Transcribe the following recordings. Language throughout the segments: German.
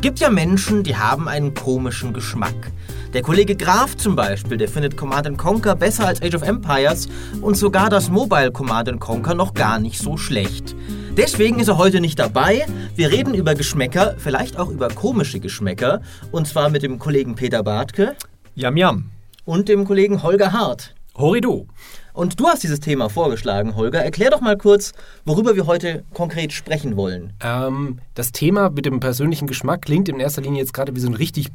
Es gibt ja Menschen, die haben einen komischen Geschmack. Der Kollege Graf zum Beispiel, der findet Command Conquer besser als Age of Empires und sogar das Mobile Command Conquer noch gar nicht so schlecht. Deswegen ist er heute nicht dabei. Wir reden über Geschmäcker, vielleicht auch über komische Geschmäcker. Und zwar mit dem Kollegen Peter Bartke. Yam Yam. Und dem Kollegen Holger Hart. Horido. Und du hast dieses Thema vorgeschlagen, Holger. Erklär doch mal kurz, worüber wir heute konkret sprechen wollen. Ähm, das Thema mit dem persönlichen Geschmack klingt in erster Linie jetzt gerade wie so ein richtig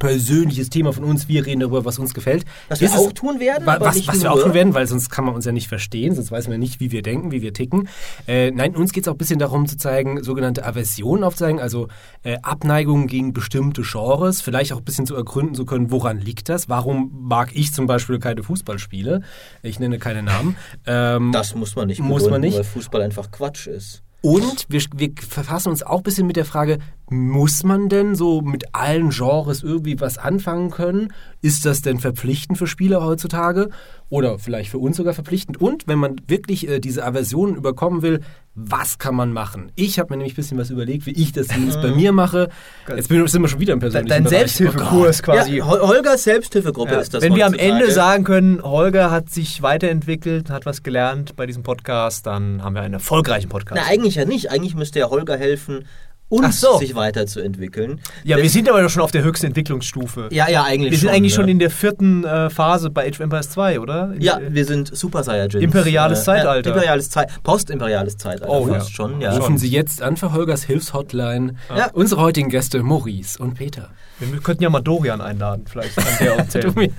persönliches Thema von uns. Wir reden darüber, was uns gefällt. Was wir auch tun werden? Wa was, was wir auch tun werden, weil sonst kann man uns ja nicht verstehen, sonst weiß man ja nicht, wie wir denken, wie wir ticken. Äh, nein, uns geht es auch ein bisschen darum zu zeigen, sogenannte Aversionen aufzuzeigen, also äh, Abneigungen gegen bestimmte Genres, vielleicht auch ein bisschen zu ergründen zu können, woran liegt das? Warum mag ich zum Beispiel keine Fußballspiele? Ich nenne keine Namen. Ähm, das muss man nicht muss man nicht. weil Fußball einfach Quatsch ist. Und wir, wir verfassen uns auch ein bisschen mit der Frage, muss man denn so mit allen Genres irgendwie was anfangen können? Ist das denn verpflichtend für Spieler heutzutage? Oder vielleicht für uns sogar verpflichtend? Und wenn man wirklich äh, diese Aversionen überkommen will, was kann man machen? Ich habe mir nämlich ein bisschen was überlegt, wie ich das zumindest bei mir mache. Jetzt sind wir schon wieder im persönlichen Dein Bereich. Selbsthilfekurs oh quasi. Ja, Holgers Selbsthilfegruppe ja. ist das Wenn wir am Ende sagen können, Holger hat sich weiterentwickelt, hat was gelernt bei diesem Podcast, dann haben wir einen erfolgreichen Podcast. Na, eigentlich ja nicht. Eigentlich müsste ja Holger helfen, uns so. sich weiterzuentwickeln. Ja, Denn wir sind aber doch schon auf der höchsten Entwicklungsstufe. Ja, ja, eigentlich Wir sind schon, eigentlich ja. schon in der vierten äh, Phase bei Age of Empires 2, oder? In ja, wir sind Super Saiyajins. Imperiales äh, Zeitalter. imperiales Zeit, Postimperiales Zeitalter oh, fast ja. schon, ja. Rufen Sie jetzt an für Holgers Hilfshotline ja. unsere heutigen Gäste Maurice und Peter. Wir könnten ja mal Dorian einladen, vielleicht kann der erzählen.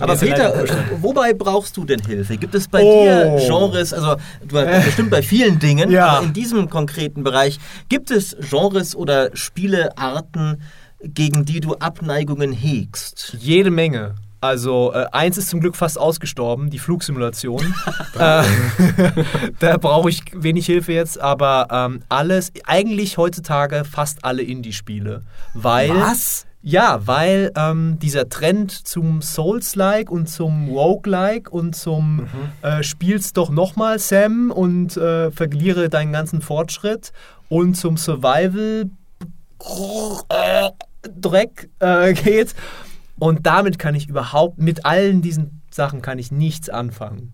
Aber Peter, äh, wobei brauchst du denn Hilfe? Gibt es bei oh. dir Genres, also du hast bestimmt bei vielen Dingen, ja. aber in diesem konkreten Bereich, gibt es Genres oder Spielearten, gegen die du Abneigungen hegst? Jede Menge. Also äh, eins ist zum Glück fast ausgestorben, die Flugsimulation. äh, da brauche ich wenig Hilfe jetzt, aber ähm, alles, eigentlich heutzutage fast alle Indie-Spiele. Weil, Was? Ja, weil ähm, dieser Trend zum Souls-like und zum Rogue-like und zum mhm. äh, Spielst doch nochmal Sam und äh, verliere deinen ganzen Fortschritt und zum Survival Dreck äh, geht. Und damit kann ich überhaupt, mit allen diesen Sachen kann ich nichts anfangen.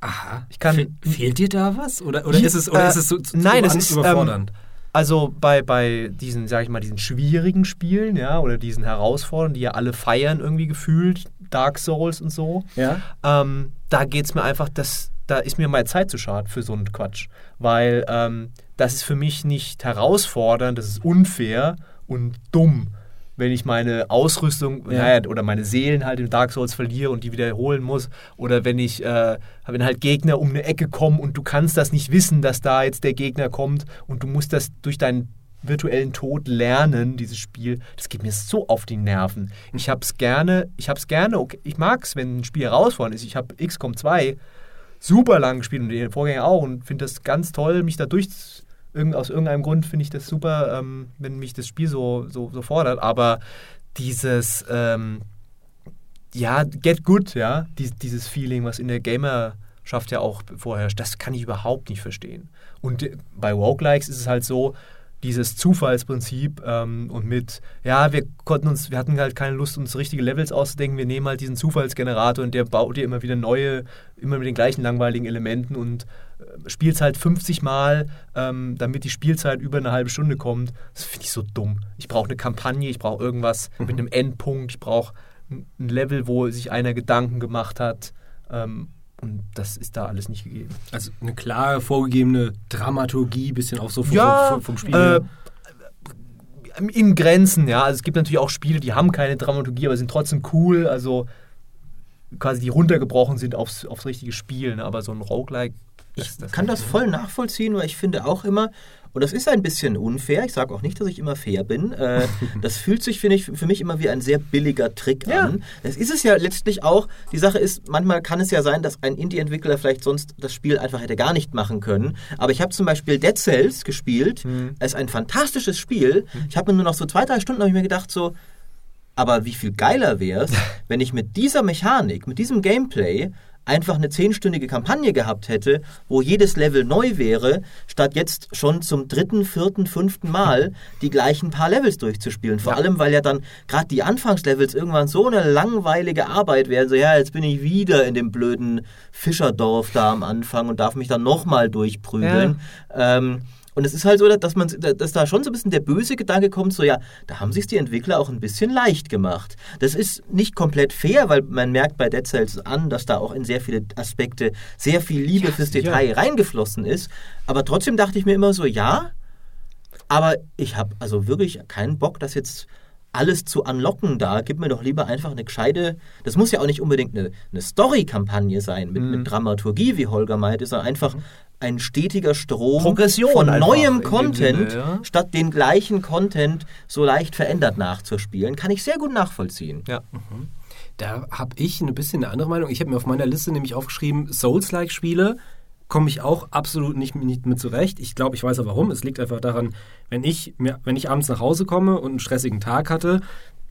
Aha. Ich kann, Fe fehlt dir da was? Oder, oder, ist, es, oder äh, ist es so, so nein, es ist überfordernd? Ähm, also bei, bei diesen, sag ich mal, diesen schwierigen Spielen, ja, oder diesen Herausforderungen, die ja alle feiern irgendwie gefühlt, Dark Souls und so, ja. ähm, da geht es mir einfach, das, da ist mir meine Zeit zu schade für so einen Quatsch. Weil ähm, das ist für mich nicht herausfordernd, das ist unfair und dumm wenn ich meine Ausrüstung ja. oder meine Seelen halt in Dark Souls verliere und die wiederholen muss. Oder wenn ich, äh, wenn halt Gegner um eine Ecke kommen und du kannst das nicht wissen, dass da jetzt der Gegner kommt und du musst das durch deinen virtuellen Tod lernen, dieses Spiel, das geht mir so auf die Nerven. Ich hab's gerne, ich hab's gerne, okay, ich mag's, wenn ein Spiel herausfordernd ist. Ich habe XCOM 2 super lang gespielt und den Vorgänger auch und finde das ganz toll, mich da durch Irgend, aus irgendeinem Grund finde ich das super, ähm, wenn mich das Spiel so, so, so fordert. Aber dieses, ähm, ja, get good, ja, dies, dieses Feeling, was in der Gamerschaft ja auch vorherrscht, das kann ich überhaupt nicht verstehen. Und bei Roguelikes ist es halt so, dieses Zufallsprinzip ähm, und mit, ja, wir konnten uns, wir hatten halt keine Lust, uns richtige Levels auszudenken, wir nehmen halt diesen Zufallsgenerator und der baut dir immer wieder neue, immer mit den gleichen langweiligen Elementen und spielst halt 50 Mal, ähm, damit die Spielzeit über eine halbe Stunde kommt. Das finde ich so dumm. Ich brauche eine Kampagne, ich brauche irgendwas mhm. mit einem Endpunkt, ich brauche ein Level, wo sich einer Gedanken gemacht hat. Ähm, und das ist da alles nicht gegeben. Also eine klare vorgegebene Dramaturgie, bisschen auch so vom, ja, vom, vom Spiel. Äh, in Grenzen, ja. Also es gibt natürlich auch Spiele, die haben keine Dramaturgie, aber sind trotzdem cool. Also quasi die runtergebrochen sind aufs, aufs richtige Spielen. Aber so ein Roguelike. Ich das, kann das voll nachvollziehen, weil ich finde auch immer, und das ist ein bisschen unfair. Ich sage auch nicht, dass ich immer fair bin. Äh, das fühlt sich, finde ich, für mich immer wie ein sehr billiger Trick ja. an. Das ist es ja letztlich auch. Die Sache ist, manchmal kann es ja sein, dass ein Indie-Entwickler vielleicht sonst das Spiel einfach hätte gar nicht machen können. Aber ich habe zum Beispiel Dead Cells gespielt. Mhm. Es ist ein fantastisches Spiel. Mhm. Ich habe mir nur noch so zwei, drei Stunden, habe ich mir gedacht, so, aber wie viel geiler wäre es, wenn ich mit dieser Mechanik, mit diesem Gameplay einfach eine zehnstündige Kampagne gehabt hätte, wo jedes Level neu wäre, statt jetzt schon zum dritten, vierten, fünften Mal die gleichen paar Levels durchzuspielen. Vor Ja. allem, weil ja dann gerade die Anfangslevels irgendwann so eine langweilige Arbeit werden. So, ja, jetzt bin ich wieder in dem blöden Fischerdorf da am Anfang und darf mich dann nochmal durchprügeln. Ähm, und es ist halt so, dass, man, dass da schon so ein bisschen der böse Gedanke kommt, so ja, da haben sich die Entwickler auch ein bisschen leicht gemacht. Das ist nicht komplett fair, weil man merkt bei Dead Cells an, dass da auch in sehr viele Aspekte sehr viel Liebe fürs sicher. Detail reingeflossen ist. Aber trotzdem dachte ich mir immer so, ja, aber ich habe also wirklich keinen Bock, das jetzt alles zu unlocken da. Gib mir doch lieber einfach eine gescheite. Das muss ja auch nicht unbedingt eine, eine Story-Kampagne sein mit, Mhm. mit Dramaturgie, wie Holger meinte, sondern einfach ein stetiger Strom Progression von einfach neuem Content, Sinne, ja. statt den gleichen Content so leicht verändert nachzuspielen, kann ich sehr gut nachvollziehen. Ja. Da habe ich ein bisschen eine andere Meinung. Ich habe mir auf meiner Liste nämlich aufgeschrieben, Souls-like-Spiele komme ich auch absolut nicht, nicht mit zurecht. Ich glaube, ich weiß auch warum. Es liegt einfach daran, wenn ich, mir, wenn ich abends nach Hause komme und einen stressigen Tag hatte,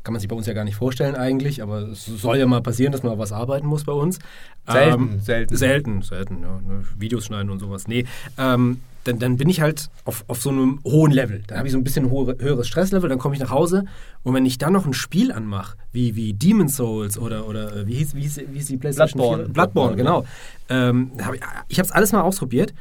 kann man sich bei uns ja gar nicht vorstellen eigentlich, aber es soll ja mal passieren, dass man was arbeiten muss bei uns. Selten, selten. Selten, selten, ja. Ne, Videos schneiden und sowas. Nee, ähm, dann, dann bin ich halt auf, auf so einem hohen Level. Dann habe ich so ein bisschen hohe, höheres Stresslevel, dann komme ich nach Hause und wenn ich dann noch ein Spiel anmache, wie, wie Demon Souls oder, oder äh, wie, hieß, wie, hieß, wie hieß die PlayStation Bloodborne. 4? Bloodborne, genau. Ähm, da hab ich ich habe es alles mal ausprobiert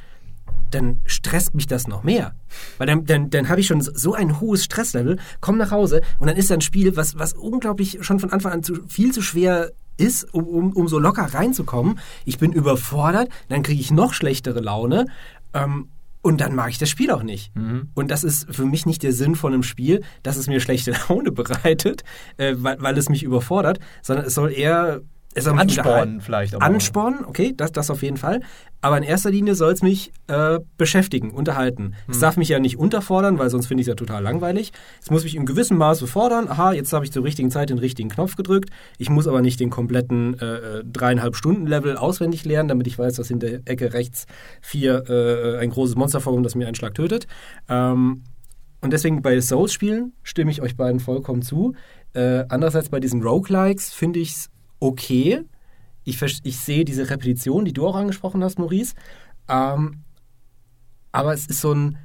dann stresst mich das noch mehr. Weil dann, dann, dann habe ich schon so ein hohes Stresslevel, komme nach Hause und dann ist da ein Spiel, was, was unglaublich schon von Anfang an zu, viel zu schwer ist, um, um, um so locker reinzukommen. Ich bin überfordert, dann kriege ich noch schlechtere Laune. Ähm, und dann mag ich das Spiel auch nicht. Und das ist für mich nicht der Sinn von einem Spiel, dass es mir schlechte Laune bereitet, äh, weil, weil es mich überfordert, sondern es soll eher Anspornen unterhalten. vielleicht aber auch. Anspornen, okay, das, das auf jeden Fall. Aber in erster Linie soll es mich äh, beschäftigen, unterhalten. Es darf mich ja nicht unterfordern, weil sonst finde ich es ja total langweilig. Es muss mich im gewissen Maße fordern. Aha, jetzt habe ich zur richtigen Zeit den richtigen Knopf gedrückt. Ich muss aber nicht den kompletten äh, äh, dreieinhalb Stunden Level auswendig lernen, damit ich weiß, dass in der Ecke rechts vier äh, ein großes Monster vorkommt, das mir einen Schlag tötet. Ähm, und deswegen bei Souls-Spielen stimme ich euch beiden vollkommen zu. Äh, andererseits bei diesen Roguelikes finde ich es okay. Ich, ich sehe diese Repetition, die du auch angesprochen hast, Maurice. Ähm, aber es ist so ein.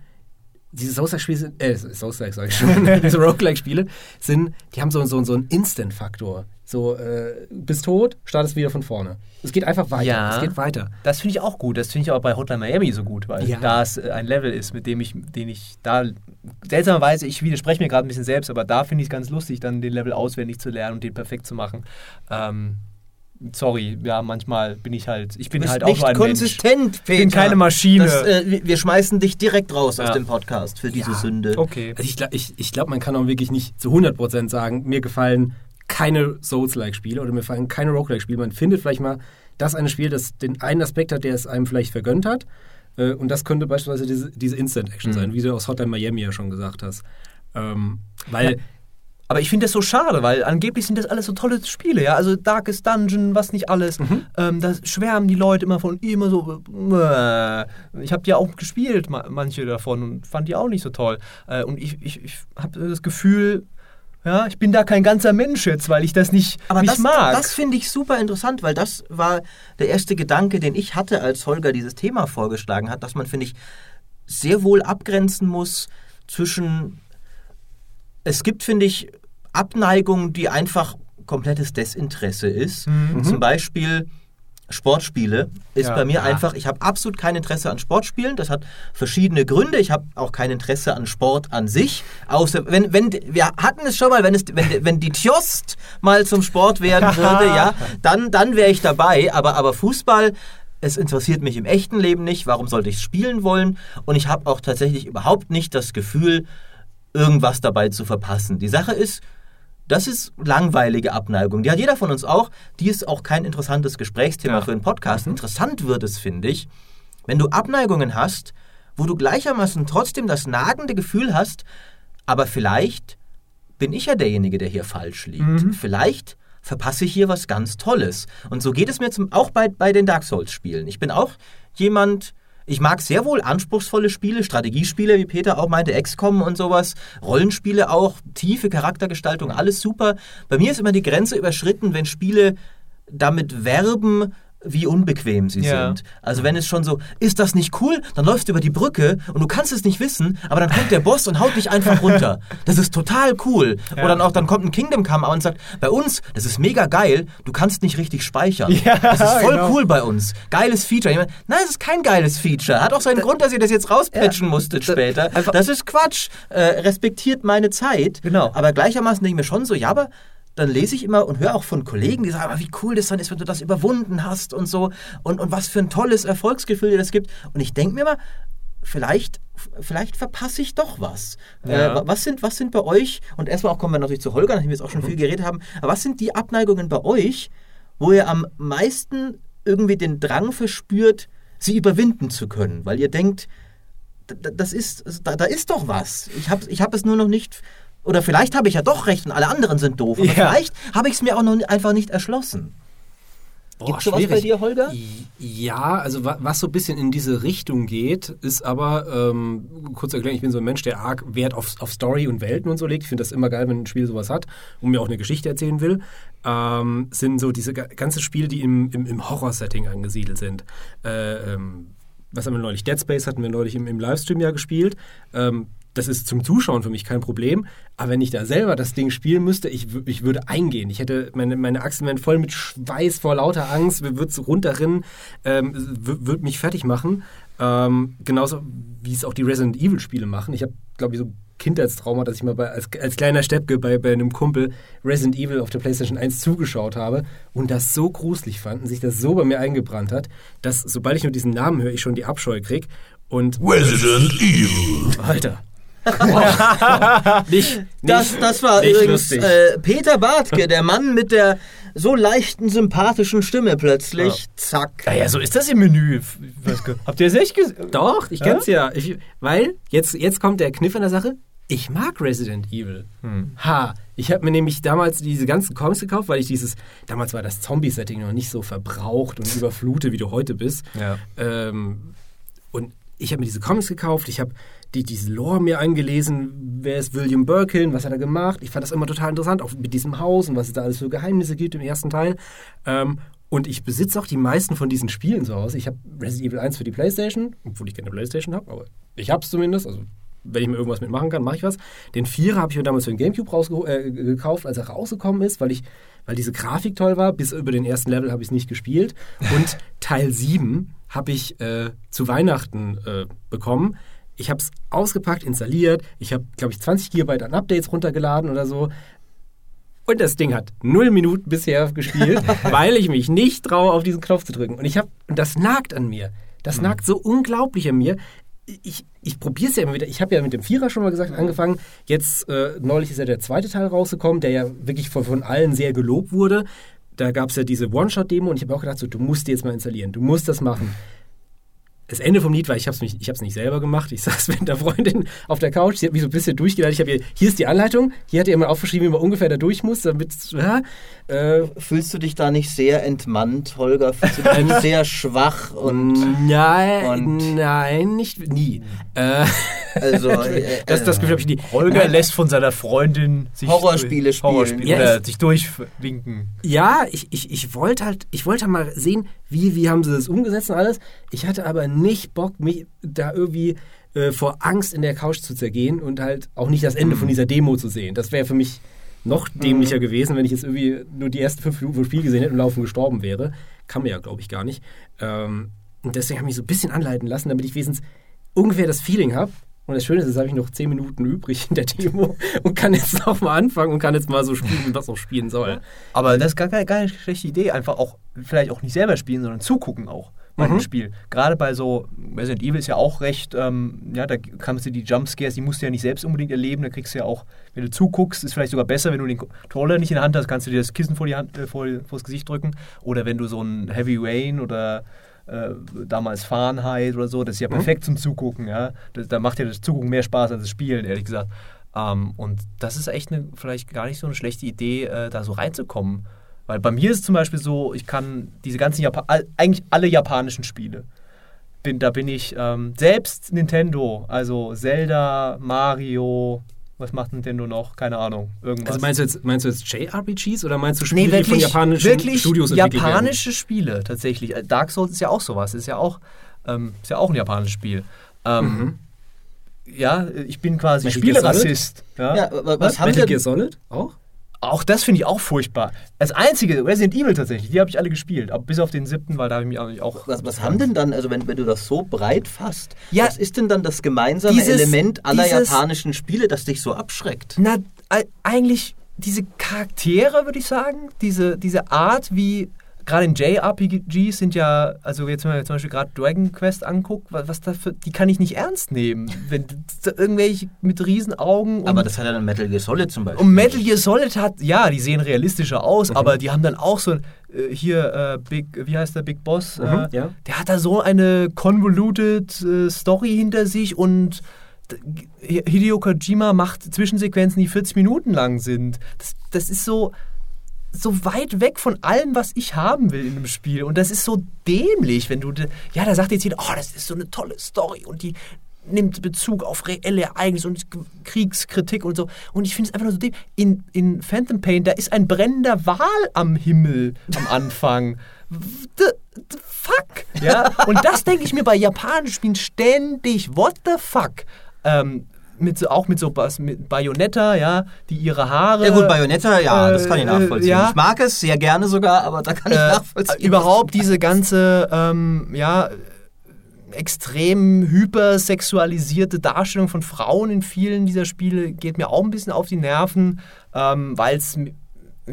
Diese Souls-like-Spiele. Äh, Souls-like, sag ich schon. diese Roguelike-Spiele sind. Die haben so, so, so einen Instant-Faktor. So, äh, bist tot, startest wieder von vorne. Es geht einfach weiter. Ja. Es geht weiter. Das finde ich auch gut. Das finde ich auch bei Hotline Miami so gut, weil Ja. da es äh, ein Level ist, mit dem ich, den ich da seltsamerweise, ich widerspreche mir gerade ein bisschen selbst, aber da finde ich es ganz lustig, dann den Level auswendig zu lernen und den perfekt zu machen. Ähm, sorry, ja, manchmal bin ich halt, ich bin Du bist halt auch nicht nur ein konsistent, Peter. bin keine Maschine. Das, äh, wir- schmeißen dich direkt raus aus Ja. dem Podcast für diese Ja. Sünde. Mensch. Okay. Also ich glaube, ich, ich glaub, man kann auch wirklich nicht zu 100% sagen, mir gefallen keine Souls-like-Spiele oder mir gefallen keine Roguelike-Spiele. Man findet vielleicht mal das eine Spiel, das den einen Aspekt hat, der es einem vielleicht vergönnt hat. Äh, Und das könnte beispielsweise diese, diese Instant-Action sein, wie du aus Hotline Miami ja schon gesagt hast. Ähm, weil Ja. Aber ich finde das so schade, weil angeblich sind das alles so tolle Spiele, ja. Also Darkest Dungeon, was nicht alles. Ähm, da schwärmen die Leute immer von immer so. Äh, ich habe die auch gespielt, ma- manche davon, und fand die auch nicht so toll. Äh, und ich, ich, ich habe das Gefühl, ja, ich bin da kein ganzer Mensch jetzt, weil ich das nicht, Aber nicht das, mag. das finde ich super interessant, weil das war der erste Gedanke, den ich hatte, als Holger dieses Thema vorgeschlagen hat, dass man, finde ich, sehr wohl abgrenzen muss zwischen. Es gibt, finde ich, Abneigung, die einfach komplettes Desinteresse ist. Zum Beispiel Sportspiele ist Ja. bei mir Ja. einfach, ich habe absolut kein Interesse an Sportspielen. Das hat verschiedene Gründe. Ich habe auch kein Interesse an Sport an sich. Außer, wenn, wenn, wir hatten es schon mal, wenn, es, wenn, wenn die Tjost mal zum Sport werden würde, ja, dann, dann wäre ich dabei. Aber, aber Fußball, es interessiert mich im echten Leben nicht. Warum sollte ich spielen wollen? Und ich habe auch tatsächlich überhaupt nicht das Gefühl, irgendwas dabei zu verpassen. Die Sache ist, das ist langweilige Abneigung. Die hat jeder von uns auch. Die ist auch kein interessantes Gesprächsthema Ja. für einen Podcast. Interessant wird es, finde ich, wenn du Abneigungen hast, wo du gleichermaßen trotzdem das nagende Gefühl hast, aber vielleicht bin ich ja derjenige, der hier falsch liegt. Vielleicht verpasse ich hier was ganz Tolles. Und so geht es mir zum, auch bei, bei den Dark Souls-Spielen. Ich bin auch jemand, ich mag sehr wohl anspruchsvolle Spiele, Strategiespiele, wie Peter auch meinte, XCOM und sowas, Rollenspiele auch, tiefe Charaktergestaltung, alles super. Bei mir ist immer die Grenze überschritten, wenn Spiele damit werben, wie unbequem sie Ja. sind. Also wenn es schon so, ist das nicht cool? Dann läufst du über die Brücke und du kannst es nicht wissen, aber dann kommt der Boss und haut dich einfach runter. Das ist total cool. Ja. Oder dann auch, dann kommt ein Kingdom Come und sagt, bei uns, das ist mega geil, du kannst nicht richtig speichern. Ja, das ist voll genau. cool bei uns. Geiles Feature. Meine, Nein, es ist kein geiles Feature. Hat auch seinen Grund, dass ihr das jetzt rauspatchen musstet später. einfach- Das ist Quatsch. Äh, respektiert meine Zeit. Genau. Aber gleichermaßen denke ich mir schon so, ja, aber dann lese ich immer und höre auch von Kollegen, die sagen, aber wie cool das dann ist, wenn du das überwunden hast und so und, und was für ein tolles Erfolgsgefühl dir das gibt. Und ich denke mir mal, vielleicht, vielleicht verpasse ich doch was. Ja. Äh, wa- was, sind, was sind bei euch, und erstmal auch kommen wir natürlich zu Holger, nachdem wir jetzt auch schon viel geredet haben, aber was sind die Abneigungen bei euch, wo ihr am meisten irgendwie den Drang verspürt, sie überwinden zu können? Weil ihr denkt, das ist, da, da ist doch was. Ich habe ich hab es nur noch nicht. Oder vielleicht habe ich ja doch recht und alle anderen sind doof. Aber Ja. vielleicht habe ich es mir auch noch einfach nicht erschlossen. Gibt's sowas bei dir, Holger? Ja, also wa- was so ein bisschen in diese Richtung geht, ist aber, ähm, kurz erklären, ich bin so ein Mensch, der arg Wert auf, auf Story und Welten und so legt. Ich finde das immer geil, wenn ein Spiel sowas hat und mir auch eine Geschichte erzählen will. Ähm, sind so diese ga- ganzen Spiele, die im, im, im Horror-Setting angesiedelt sind. Äh, ähm, was haben wir neulich? Dead Space hatten wir neulich im, im Livestream ja gespielt. Ähm, das ist zum Zuschauen für mich kein Problem. Aber wenn ich da selber das Ding spielen müsste, ich, ich würde eingehen. Ich hätte, meine, meine Achsen wären voll mit Schweiß vor lauter Angst, würde es runterrinnen, ähm, würde mich fertig machen. Ähm, genauso wie es auch die Resident Evil Spiele machen. Ich habe, glaube ich, so Kindheitstrauma, dass ich mal bei, als, als kleiner Steppke bei, bei einem Kumpel Resident Evil auf der PlayStation 1 zugeschaut habe und das so gruselig fand und sich das so bei mir eingebrannt hat, dass sobald ich nur diesen Namen höre, ich schon die Abscheu krieg. Und Resident Evil. Alter. nicht, Das, nicht- das war nicht übrigens äh, Peter Bartke, der Mann mit der so leichten, sympathischen Stimme plötzlich. Zack. Naja, so ist das im Menü. Habt ihr es echt gesehen? Doch, ich kenn's ja. Ich, weil, jetzt, jetzt kommt der Kniff an der Sache. Ich mag Resident Evil. Ha, ich habe mir nämlich damals diese ganzen Comics gekauft, weil ich dieses, damals war das Zombie-Setting noch nicht so verbraucht und überflutet, wie du heute bist. Ja. Ähm, und ich habe mir diese Comics gekauft, ich habe die, diese Lore mir angelesen, wer ist William Birkin, was hat er gemacht. Ich fand das immer total interessant, auch mit diesem Haus und was es da alles für Geheimnisse gibt im ersten Teil. Ähm, und ich besitze auch die meisten von diesen Spielen zu Hause. Ich habe Resident Evil 1 für die Playstation, obwohl ich keine Playstation habe, aber ich habe es zumindest. Also wenn ich mir irgendwas mitmachen kann, mache ich was. Den Vierer habe ich mir damals für den Gamecube äh, gekauft, als er rausgekommen ist, weil ich, weil diese Grafik toll war. Bis über den ersten Level habe ich es nicht gespielt. Und Teil 7 habe ich äh, zu Weihnachten äh, bekommen. Ich habe es ausgepackt, installiert. Ich habe, glaube ich, 20 GB an Updates runtergeladen oder so. Und das Ding hat null Minuten bisher gespielt, weil ich mich nicht traue, auf diesen Knopf zu drücken. Und ich habe, und das nagt an mir. Das nagt so unglaublich an mir. Ich, ich probiere es ja immer wieder. Ich habe ja mit dem Vierer schon mal gesagt, angefangen. Jetzt, äh, neulich ist ja der zweite Teil rausgekommen, der ja wirklich von, von allen sehr gelobt wurde. Da gab es ja diese One-Shot-Demo und ich habe auch gedacht, so, du musst die jetzt mal installieren. Du musst das machen. Das Ende vom Lied war, ich habe es ich hab's nicht selber gemacht. Ich saß mit einer Freundin auf der Couch, sie hat mich so ein bisschen durchgeleitet. Ich habe ihr, hier ist die Anleitung, hier hat ihr immer aufgeschrieben, wie man ungefähr da durch muss, damit, ja, äh, Fühlst du dich da nicht sehr entmannt, Holger? Fühlst du dich nicht sehr schwach und nein, Und- nein, nicht, nie. Äh, also äh, das, das Gefühl habe ich nie. Holger Nein, lässt von seiner Freundin sich Horrorspiele spielen. Horrorspiele Ja, oder sich durchwinken. Ja, ich, ich, ich wollte halt, ich wollte mal sehen, wie, wie haben sie das umgesetzt und alles. Ich hatte aber nicht Bock, mich da irgendwie äh, vor Angst in der Couch zu zergehen und halt auch nicht das Ende von dieser Demo zu sehen. Das wäre für mich noch dämlicher gewesen, wenn ich jetzt irgendwie nur die ersten fünf Minuten vom Spiel gesehen hätte und laufen gestorben wäre. Kann man ja, glaube ich, gar nicht. Ähm, und deswegen habe ich mich so ein bisschen anleiten lassen, damit ich wenigstens ungefähr das Feeling habe. Und das Schöne ist, jetzt habe ich noch zehn Minuten übrig in der Demo und kann jetzt noch mal anfangen und kann jetzt mal so spielen, was auch spielen soll. Aber das ist gar keine, gar keine schlechte Idee. Einfach auch, vielleicht auch nicht selber spielen, sondern zugucken auch bei Mhm. dem Spiel. Gerade bei so, Resident Evil ist ja auch recht, ähm, ja, da kannst du die Jumpscares, die musst du ja nicht selbst unbedingt erleben. Da kriegst du ja auch, wenn du zuguckst, ist vielleicht sogar besser, wenn du den Controller nicht in der Hand hast, kannst du dir das Kissen vor, die Hand, äh, vor, vor das Gesicht drücken. Oder wenn du so ein Heavy Rain oder äh, damals Fahrenheit oder so, das ist ja perfekt zum Zugucken, ja. Das, da macht ja das Zugucken mehr Spaß als das Spielen, ehrlich gesagt. Ähm, und das ist echt eine, vielleicht gar nicht so eine schlechte Idee, äh, da so reinzukommen. Weil bei mir ist es zum Beispiel so, ich kann diese ganzen Japan eigentlich alle japanischen Spiele. Bin, da bin ich ähm, selbst Nintendo, also Zelda, Mario, Was macht Nintendo noch? Keine Ahnung. Irgendwas. Also meinst du jetzt, meinst du jetzt JRPGs oder meinst du nee, Spiele, die von wirklich, japanischen wirklich Studios entwickelt werden? japanische Spiele tatsächlich. Äh, Dark Souls ist ja auch sowas. Ist ja auch, ähm, ist ja auch ein japanisches Spiel. Ähm, Ja, ich bin quasi? Spielerassist. Ja. Ja, wa- was haben Metal denn, Gear Solid auch? Auch das finde ich auch furchtbar. Das einzige, Resident Evil tatsächlich, die habe ich alle gespielt. Aber bis auf den siebten, weil da habe ich mich auch- auch. was, was haben denn dann, also wenn, wenn du das so breit fasst, Ja, was ist denn dann das gemeinsame dieses- Element aller dieses- japanischen Spiele, das dich so abschreckt? Na, eigentlich diese Charaktere, würde ich sagen. Diese, diese Art, wie. Gerade in JRPGs sind ja, also jetzt wenn man zum Beispiel gerade Dragon Quest anguckt, was, was da für, die kann ich nicht ernst nehmen. Wenn irgendwelche mit Riesenaugen und Aber das hat ja dann Metal Gear Solid zum Beispiel. Und Metal Gear Solid hat, ja, die sehen realistischer aus, aber die haben dann auch so, äh, hier, äh, Big, wie heißt der Big Boss? äh, ja. Der hat da so eine convoluted äh, Story hinter sich und Hideo Kojima macht Zwischensequenzen, die 40 Minuten lang sind. Das, das ist so, so weit weg von allem, was ich haben will in einem Spiel. Und das ist so dämlich, wenn du, ja, da sagt jetzt jeder, oh, das ist so eine tolle Story und die nimmt Bezug auf reelle Ereignisse und Kriegskritik und so. Und ich finde es einfach nur so dämlich. In, in Phantom Pain, da ist ein brennender Wal am Himmel am Anfang. The, the fuck? Ja? Und das denke ich mir bei japanischen Spielen ständig. What the fuck? Ähm, mit so, auch mit so Bas- mit Bayonetta, ja, die ihre Haare. ja gut, Bayonetta, ja, das kann ich äh, nachvollziehen. ja. Ich mag es sehr gerne sogar, aber da kann ich äh, nachvollziehen. überhaupt diese ganze, ähm, ja, extrem hypersexualisierte Darstellung von Frauen in vielen dieser Spiele geht mir auch ein bisschen auf die Nerven, ähm, weil es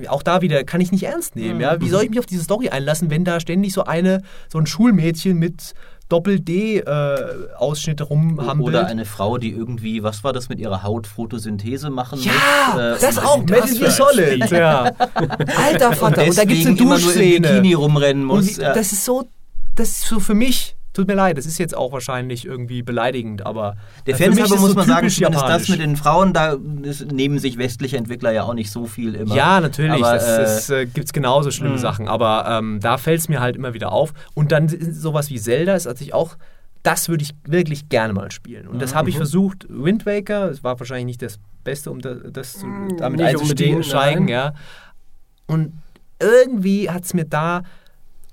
auch da wieder kann ich nicht ernst nehmen. Ja? Wie soll ich mich auf diese Story einlassen, wenn da ständig so eine, so ein Schulmädchen mit Doppel-D-Ausschnitte rumhampelt? Oder eine Frau, die irgendwie, was war das mit ihrer Haut, Photosynthese machen muss. ja, äh, das und- auch, und Metal Gear Solid. Ja. Alter Vater, und da gibt es eine immer nur im Duschszene. Bikini rumrennen Und muss. ja. das ist so, das ist so für mich, tut mir leid, das ist jetzt auch wahrscheinlich irgendwie beleidigend, aber Der Fanshaber ist muss so man sagen, zumindest das mit den Frauen, da ist, nehmen sich westliche Entwickler ja auch nicht so viel immer. Ja, natürlich, Aber, das, äh, äh, gibt es genauso schlimme Sachen, aber ähm, da fällt es mir halt immer wieder auf. Und dann sowas wie Zelda ist natürlich auch, das würde ich wirklich gerne mal spielen. Und das habe ich versucht, Wind Waker, es war wahrscheinlich nicht das Beste, um das, das zu, damit nicht einzusteigen, ja. Und irgendwie hat es mir da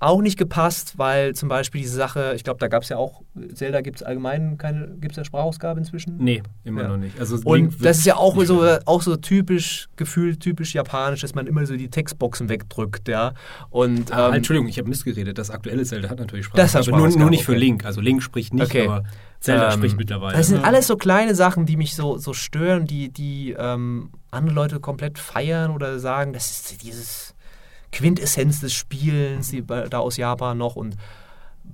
auch nicht gepasst, weil zum Beispiel diese Sache, ich glaube, da gab es ja auch, Zelda gibt es allgemein keine, gibt es ja Sprachausgabe inzwischen? Nee, immer Ja. noch nicht. Also Und das ist ja auch so, mehr. auch so typisch, gefühlt typisch japanisch, dass man immer so die Textboxen wegdrückt, ja. Und Ah, ähm, Entschuldigung, ich habe missgeredet. Das aktuelle Zelda hat natürlich Das hat Sprachausgabe, nur, nur Sprachausgabe, nicht für okay. Link. Also Link spricht nicht, Okay. aber Zelda ähm, spricht mittlerweile. Das sind alles so kleine Sachen, die mich so, so stören, die, die ähm, andere Leute komplett feiern oder sagen, das ist dieses Quintessenz des Spielens, die, da aus Japan noch und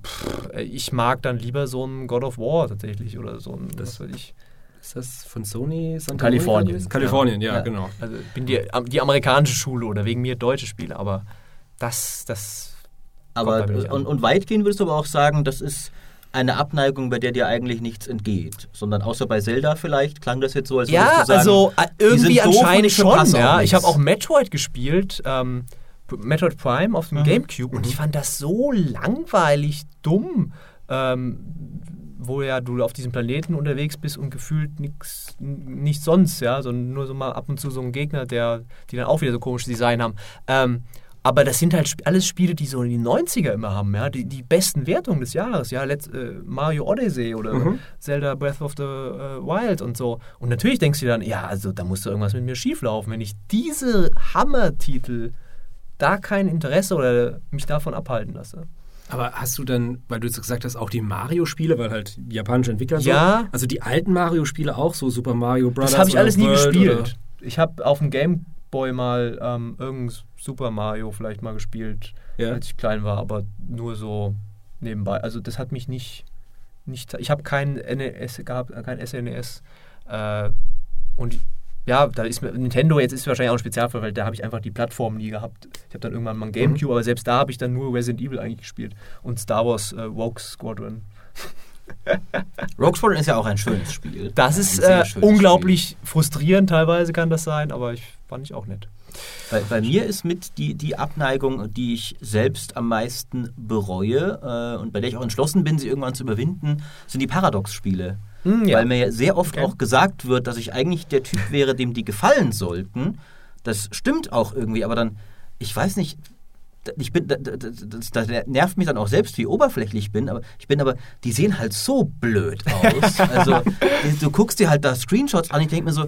pff, ich mag dann lieber so ein God of War tatsächlich oder so ein, Das- was weiß ich. ist das von Sony? Santa Kalifornien, Monica? Kalifornien, ja, Ja. genau. Also ich bin die, die amerikanische Schule oder wegen mir deutsche Spiele, aber das, das aber, und, und weitgehend würdest du aber auch sagen, das ist eine Abneigung, bei der dir eigentlich nichts entgeht. Sondern außer bei Zelda vielleicht klang das jetzt so, als würdest Ja, du sagen, also äh, die sind irgendwie doof und anscheinend ich schon. Ja. Ich habe auch Metroid gespielt, ähm, Metroid Prime auf dem Mhm. Gamecube und ich fand das so langweilig, dumm. Ähm, wo ja du auf diesem Planeten unterwegs bist und gefühlt nichts nicht sonst, ja, sondern nur so mal ab und zu so ein Gegner, der, die dann auch wieder so komisches Design haben. Ähm, aber das sind halt alles Spiele, die so in die 90er immer haben, ja, die, die besten Wertungen des Jahres, ja, Let's, äh, Mario Odyssey oder Mhm. Zelda Breath of the äh, Wild und so. Und natürlich denkst du dann, ja, also da muss doch irgendwas mit mir schieflaufen, wenn ich diese Hammer-Titel da kein Interesse oder mich davon abhalten lasse. Aber hast du dann, weil du jetzt gesagt hast, auch die Mario-Spiele, weil halt japanische Entwickler so, Ja. also die alten Mario-Spiele auch, so Super Mario Bros. Das habe ich oder alles nie World gespielt. Ich habe auf dem Game Boy mal ähm, irgendein Super Mario vielleicht mal gespielt, Ja. als ich klein war, aber nur so nebenbei. Also das hat mich nicht, nicht ich habe kein NES gehabt, äh, kein SNES. Äh, und ja, da ist mir Nintendo jetzt ist wahrscheinlich auch ein Spezialfall, weil da habe ich einfach die Plattform nie gehabt. Ich habe dann irgendwann mal ein Gamecube, aber selbst da habe ich dann nur Resident Evil eigentlich gespielt und Star Wars äh, Rogue Squadron. Rogue Squadron ist ja auch ein schönes Spiel. Das Ein ist äh, unglaublich frustrierend, teilweise kann das sein, aber ich fand ich auch nett. Bei, bei mir ist mit die, die Abneigung, die ich selbst am meisten bereue äh, und bei der ich auch entschlossen bin, sie irgendwann zu überwinden, sind die Paradox-Spiele. Hm, ja. Weil mir ja sehr oft Okay. auch gesagt wird, dass ich eigentlich der Typ wäre, dem die gefallen sollten. Das stimmt auch irgendwie, aber dann, ich weiß nicht, ich bin, da, da, das, das nervt mich dann auch selbst, wie oberflächlich ich bin, aber ich bin aber, die sehen halt so blöd aus. Also, du guckst dir halt da Screenshots an, ich denke mir so,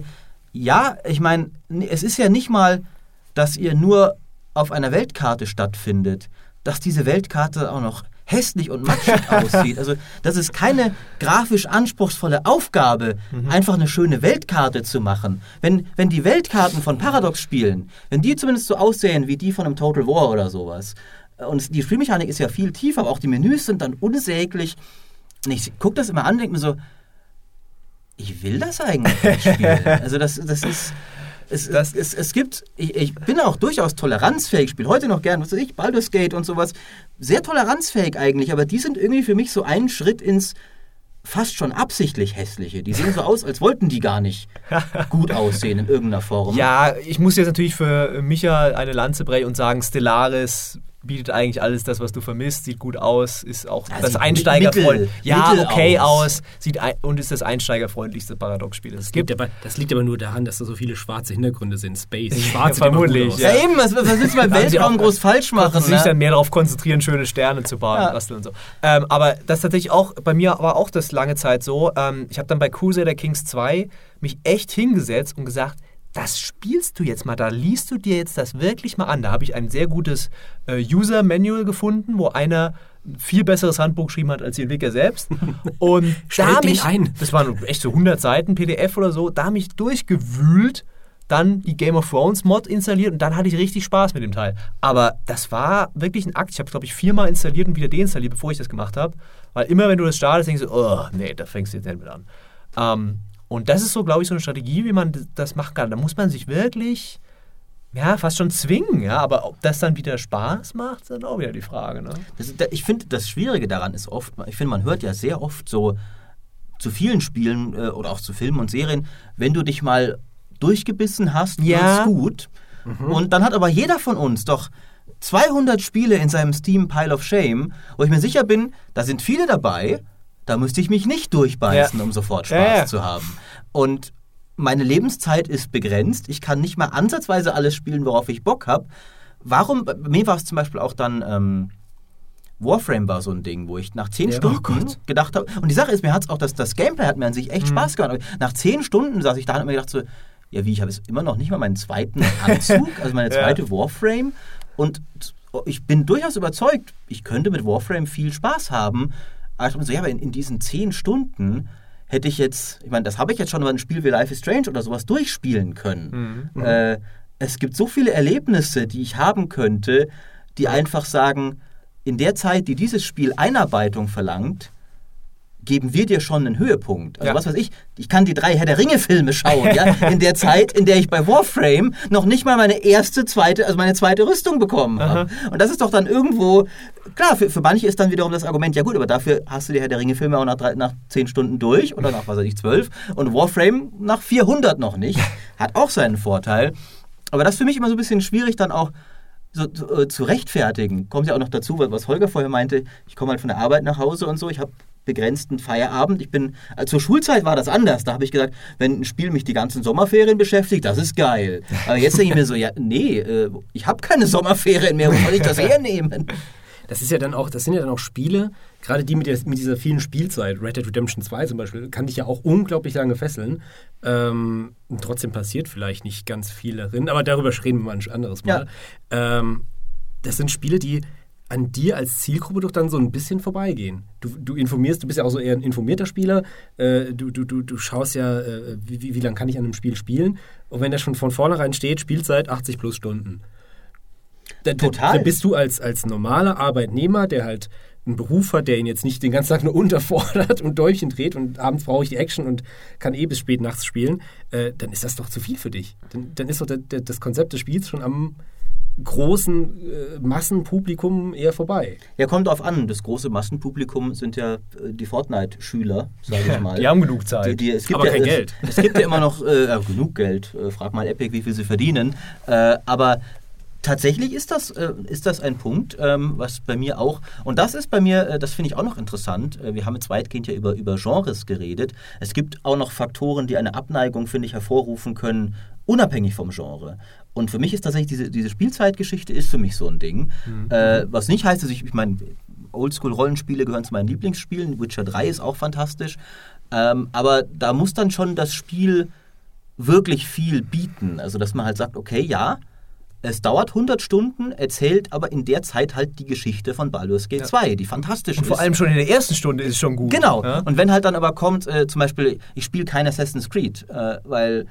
ja, ich meine, es ist ja nicht mal, dass ihr nur auf einer Weltkarte stattfindet, dass diese Weltkarte auch noch hässlich und matschig aussieht. Also das ist keine grafisch anspruchsvolle Aufgabe, einfach eine schöne Weltkarte zu machen. Wenn, wenn die Weltkarten von Paradox spielen, wenn die zumindest so aussehen wie die von einem Total War oder sowas, und die Spielmechanik ist ja viel tiefer, aber auch die Menüs sind dann unsäglich. Und ich gucke das immer an und denke mir so, ich will das eigentlich nicht spielen. Also das, das ist... Es, Das- es, es gibt, ich, ich bin auch durchaus toleranzfähig, spiele heute noch gern, was weiß ich, Baldur's Gate und sowas. Sehr toleranzfähig eigentlich, aber die sind irgendwie für mich so einen Schritt ins fast schon absichtlich hässliche. Die sehen so aus, als wollten die gar nicht gut aussehen in irgendeiner Form. Ja, ich muss jetzt natürlich für Micha eine Lanze brechen und sagen, Stellaris bietet eigentlich alles das, was du vermisst, sieht gut aus, ist auch Ja, das mittel- Ja, mittel okay aus. aus, sieht ein, und ist das einsteigerfreundlichste Paradox-Spiel, das es Das gibt. liegt, aber, das liegt aber nur daran, dass da so viele schwarze Hintergründe sind. Space. Schwarz sieht immer vermutlich, aus. Ja, eben, was, was willst du beim sie Weltraum auch- groß falsch machen? Konnten sich ne? dann mehr darauf konzentrieren, schöne Sterne zu bauen, Ja. basteln und so. Ähm, aber das ist tatsächlich auch, bei mir war auch das lange Zeit so. Ähm, ich habe dann bei Crusader Kings 2 mich echt hingesetzt und gesagt, das spielst du jetzt mal, da liest du dir jetzt das wirklich mal an. Da habe ich ein sehr gutes äh, User-Manual gefunden, wo einer ein viel besseres Handbuch geschrieben hat als die Entwickler selbst. Und da mich, ein. das waren echt so 100 Seiten PDF oder so, da mich durchgewühlt, dann die Game of Thrones Mod installiert und dann hatte ich richtig Spaß mit dem Teil. Aber das war wirklich ein Akt. Ich habe es, glaube ich, viermal installiert und wieder deinstalliert, bevor ich das gemacht habe. Weil immer, wenn du das startest, denkst du, oh, nee, da fängst du jetzt nicht mit an. Ähm, und das ist so, glaube ich, so eine Strategie, wie man das machen kann. Da muss man sich wirklich, ja, fast schon zwingen, ja. Aber ob das dann wieder Spaß macht, ist dann auch wieder die Frage, ne? Das, da- ich finde, das Schwierige daran ist oft, ich finde, man hört ja sehr oft so zu vielen Spielen äh, oder auch zu Filmen und Serien, wenn du dich mal durchgebissen hast, Ja. gut. Und dann hat aber jeder von uns doch 200 Spiele in seinem Steam Pile of Shame, wo ich mir sicher bin, da sind viele dabei, da müsste ich mich nicht durchbeißen, Ja. um sofort Ja, Spaß ja. zu haben. Und meine Lebenszeit ist begrenzt. Ich kann nicht mal ansatzweise alles spielen, worauf ich Bock habe. Warum, mir war es zum Beispiel auch dann, ähm, Warframe war so ein Ding, wo ich nach 10 Ja, oh Stunden Gott. gedacht habe, und die Sache ist, mir hat es auch, das, das Gameplay hat mir an sich echt Spaß gemacht. Nach 10 Stunden saß ich da und hab mir gedacht so, ja wie, ich habe jetzt immer noch nicht mal meinen zweiten Anzug, also meine Ja. zweite Warframe und ich bin durchaus überzeugt, ich könnte mit Warframe viel Spaß haben, aber ich dachte mir so, ja, aber in, in diesen 10 Stunden hätte ich jetzt, ich meine, das habe ich jetzt schon über ein Spiel wie Life is Strange oder sowas durchspielen können. Äh, es gibt so viele Erlebnisse, die ich haben könnte, die einfach sagen, in der Zeit, die dieses Spiel Einarbeitung verlangt, geben wir dir schon einen Höhepunkt. Also Ja. was weiß ich, ich kann die drei Herr der Ringe-Filme schauen, ja, in der Zeit, in der ich bei Warframe noch nicht mal meine erste, zweite, also meine zweite Rüstung bekommen habe. Und das ist doch dann irgendwo, klar, für, für manche ist dann wiederum das Argument, ja gut, aber dafür hast du die Herr der Ringe-Filme auch nach, drei, nach zehn Stunden durch oder nach, was weiß ich, zwölf und Warframe nach 400 noch nicht. Hat auch seinen Vorteil. Aber das ist für mich immer so ein bisschen schwierig dann auch so, zu, äh, zu rechtfertigen. Kommt ja auch noch dazu, was Holger vorher meinte, ich komme halt von der Arbeit nach Hause und so, ich habe begrenzten Feierabend. Ich bin, äh, zur Schulzeit war das anders. Da habe ich gesagt, wenn ein Spiel mich die ganzen Sommerferien beschäftigt, das ist geil. Aber jetzt denke ich mir so, ja, nee, äh, ich habe keine Sommerferien mehr, wo soll ich das hernehmen? Das ist ja dann auch, das sind ja dann auch Spiele, gerade die mit, der, mit dieser vielen Spielzeit, Red Dead Redemption 2 zum Beispiel, kann dich ja auch unglaublich lange fesseln. Ähm, trotzdem passiert vielleicht nicht ganz viel darin, aber darüber reden wir mal ein anderes Mal. Ähm, das sind Spiele, die an dir als Zielgruppe doch dann so ein bisschen vorbeigehen. Du, du informierst, du bist ja auch so eher ein informierter Spieler, äh, du, du, du, du schaust ja, äh, wie, wie, wie lange kann ich an einem Spiel spielen und wenn da schon von vornherein steht, Spielzeit 80 plus Stunden. Da, da- Total. Da bist du als, als normaler Arbeitnehmer, der halt einen Beruf hat, der ihn jetzt nicht den ganzen Tag nur unterfordert und Däumchen dreht und abends brauche ich die Action und kann eh bis spät nachts spielen, äh, dann ist das doch zu viel für dich. Dann, dann ist doch der, der, das Konzept des Spiels schon am, großen äh, Massenpublikum eher vorbei. Ja, kommt drauf an. Das große Massenpublikum sind ja äh, die Fortnite-Schüler, sage ich mal. Die haben genug Zeit. Die, die, es gibt Aber ja, kein es, Geld. Es gibt ja immer noch äh, genug Geld. Äh, frag mal Epic, wie viel sie verdienen. Äh, aber tatsächlich ist das, äh, ist das ein Punkt, ähm, was bei mir auch, und das ist bei mir, äh, das finde ich auch noch interessant. Äh, wir haben jetzt weitgehend ja über, über Genres geredet. Es gibt auch noch Faktoren, die eine Abneigung, finde ich, hervorrufen können, unabhängig vom Genre. Und für mich ist tatsächlich diese, diese Spielzeitgeschichte ist für mich so ein Ding. Äh, was nicht heißt, dass ich, ich meine, Oldschool-Rollenspiele gehören zu meinen Lieblingsspielen. Witcher 3 ist auch fantastisch. Ähm, aber da muss dann schon das Spiel wirklich viel bieten. Also, dass man halt sagt, okay, ja, es dauert 100 Stunden, erzählt aber in der Zeit halt die Geschichte von Baldur's Gate 2, die fantastisch Und vor ist. allem schon in der ersten Stunde ist es schon gut. Genau. Ja? Und wenn halt dann aber kommt, äh, zum Beispiel, ich spiele kein Assassin's Creed, äh, weil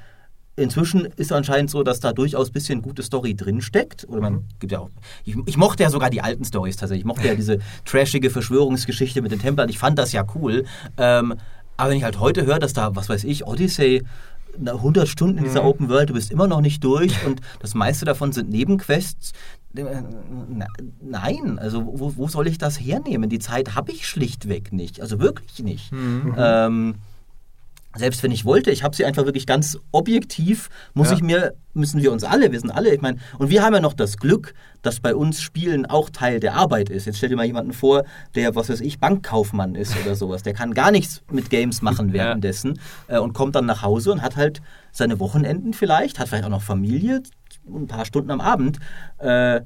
inzwischen ist anscheinend so, dass da durchaus ein bisschen gute Story drinsteckt. Oder man gibt ja auch. Ich, ich mochte ja sogar die alten Stories tatsächlich. Ich mochte ja diese trashige Verschwörungsgeschichte mit den Templern. Ich fand das ja cool. Ähm, aber wenn ich halt heute höre, dass da, was weiß ich, Odyssey. na, 100 Stunden in dieser Open World, du bist immer noch nicht durch und das meiste davon sind Nebenquests. Äh, Nein, also wo, wo soll ich das hernehmen? Die Zeit habe ich schlichtweg nicht. Also wirklich nicht. Ähm, selbst wenn ich wollte, ich habe sie einfach wirklich ganz objektiv, muss Ja. ich mir, müssen wir uns alle, wir sind alle, ich meine, und wir haben ja noch das Glück, dass bei uns Spielen auch Teil der Arbeit ist. Jetzt stell dir mal jemanden vor, der, was weiß ich, Bankkaufmann ist oder sowas, der kann gar nichts mit Games machen währenddessen äh, und kommt dann nach Hause und hat halt seine Wochenenden vielleicht, hat vielleicht auch noch Familie, ein paar Stunden am Abend. Äh,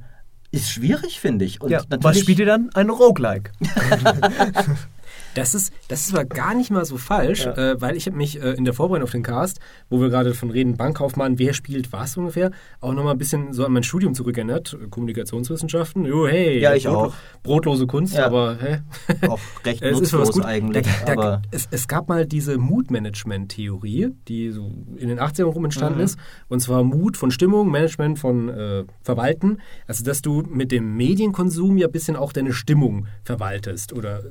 ist schwierig, finde ich. Und Ja, was spielt ihr dann? Ein Roguelike. Das ist, das ist aber gar nicht mal so falsch, äh, weil ich habe mich äh, in der Vorbereitung auf den Cast, wo wir gerade von reden, Bankkaufmann, wer spielt was ungefähr, auch nochmal ein bisschen so an mein Studium zurückerinnert, äh, Kommunikationswissenschaften. Jo, hey, Ja, ich brotlo- auch. Brotlose Kunst, Ja. aber hä? auch recht Es ist was gut. eigentlich. Da, da, aber es, es gab mal diese Mood-Management-Theorie, die so in den 80ern rum entstanden Mhm. ist. Und zwar Mut von Stimmung, Management von äh, Verwalten. Also, dass du mit dem Medienkonsum ja ein bisschen auch deine Stimmung verwaltest oder äh,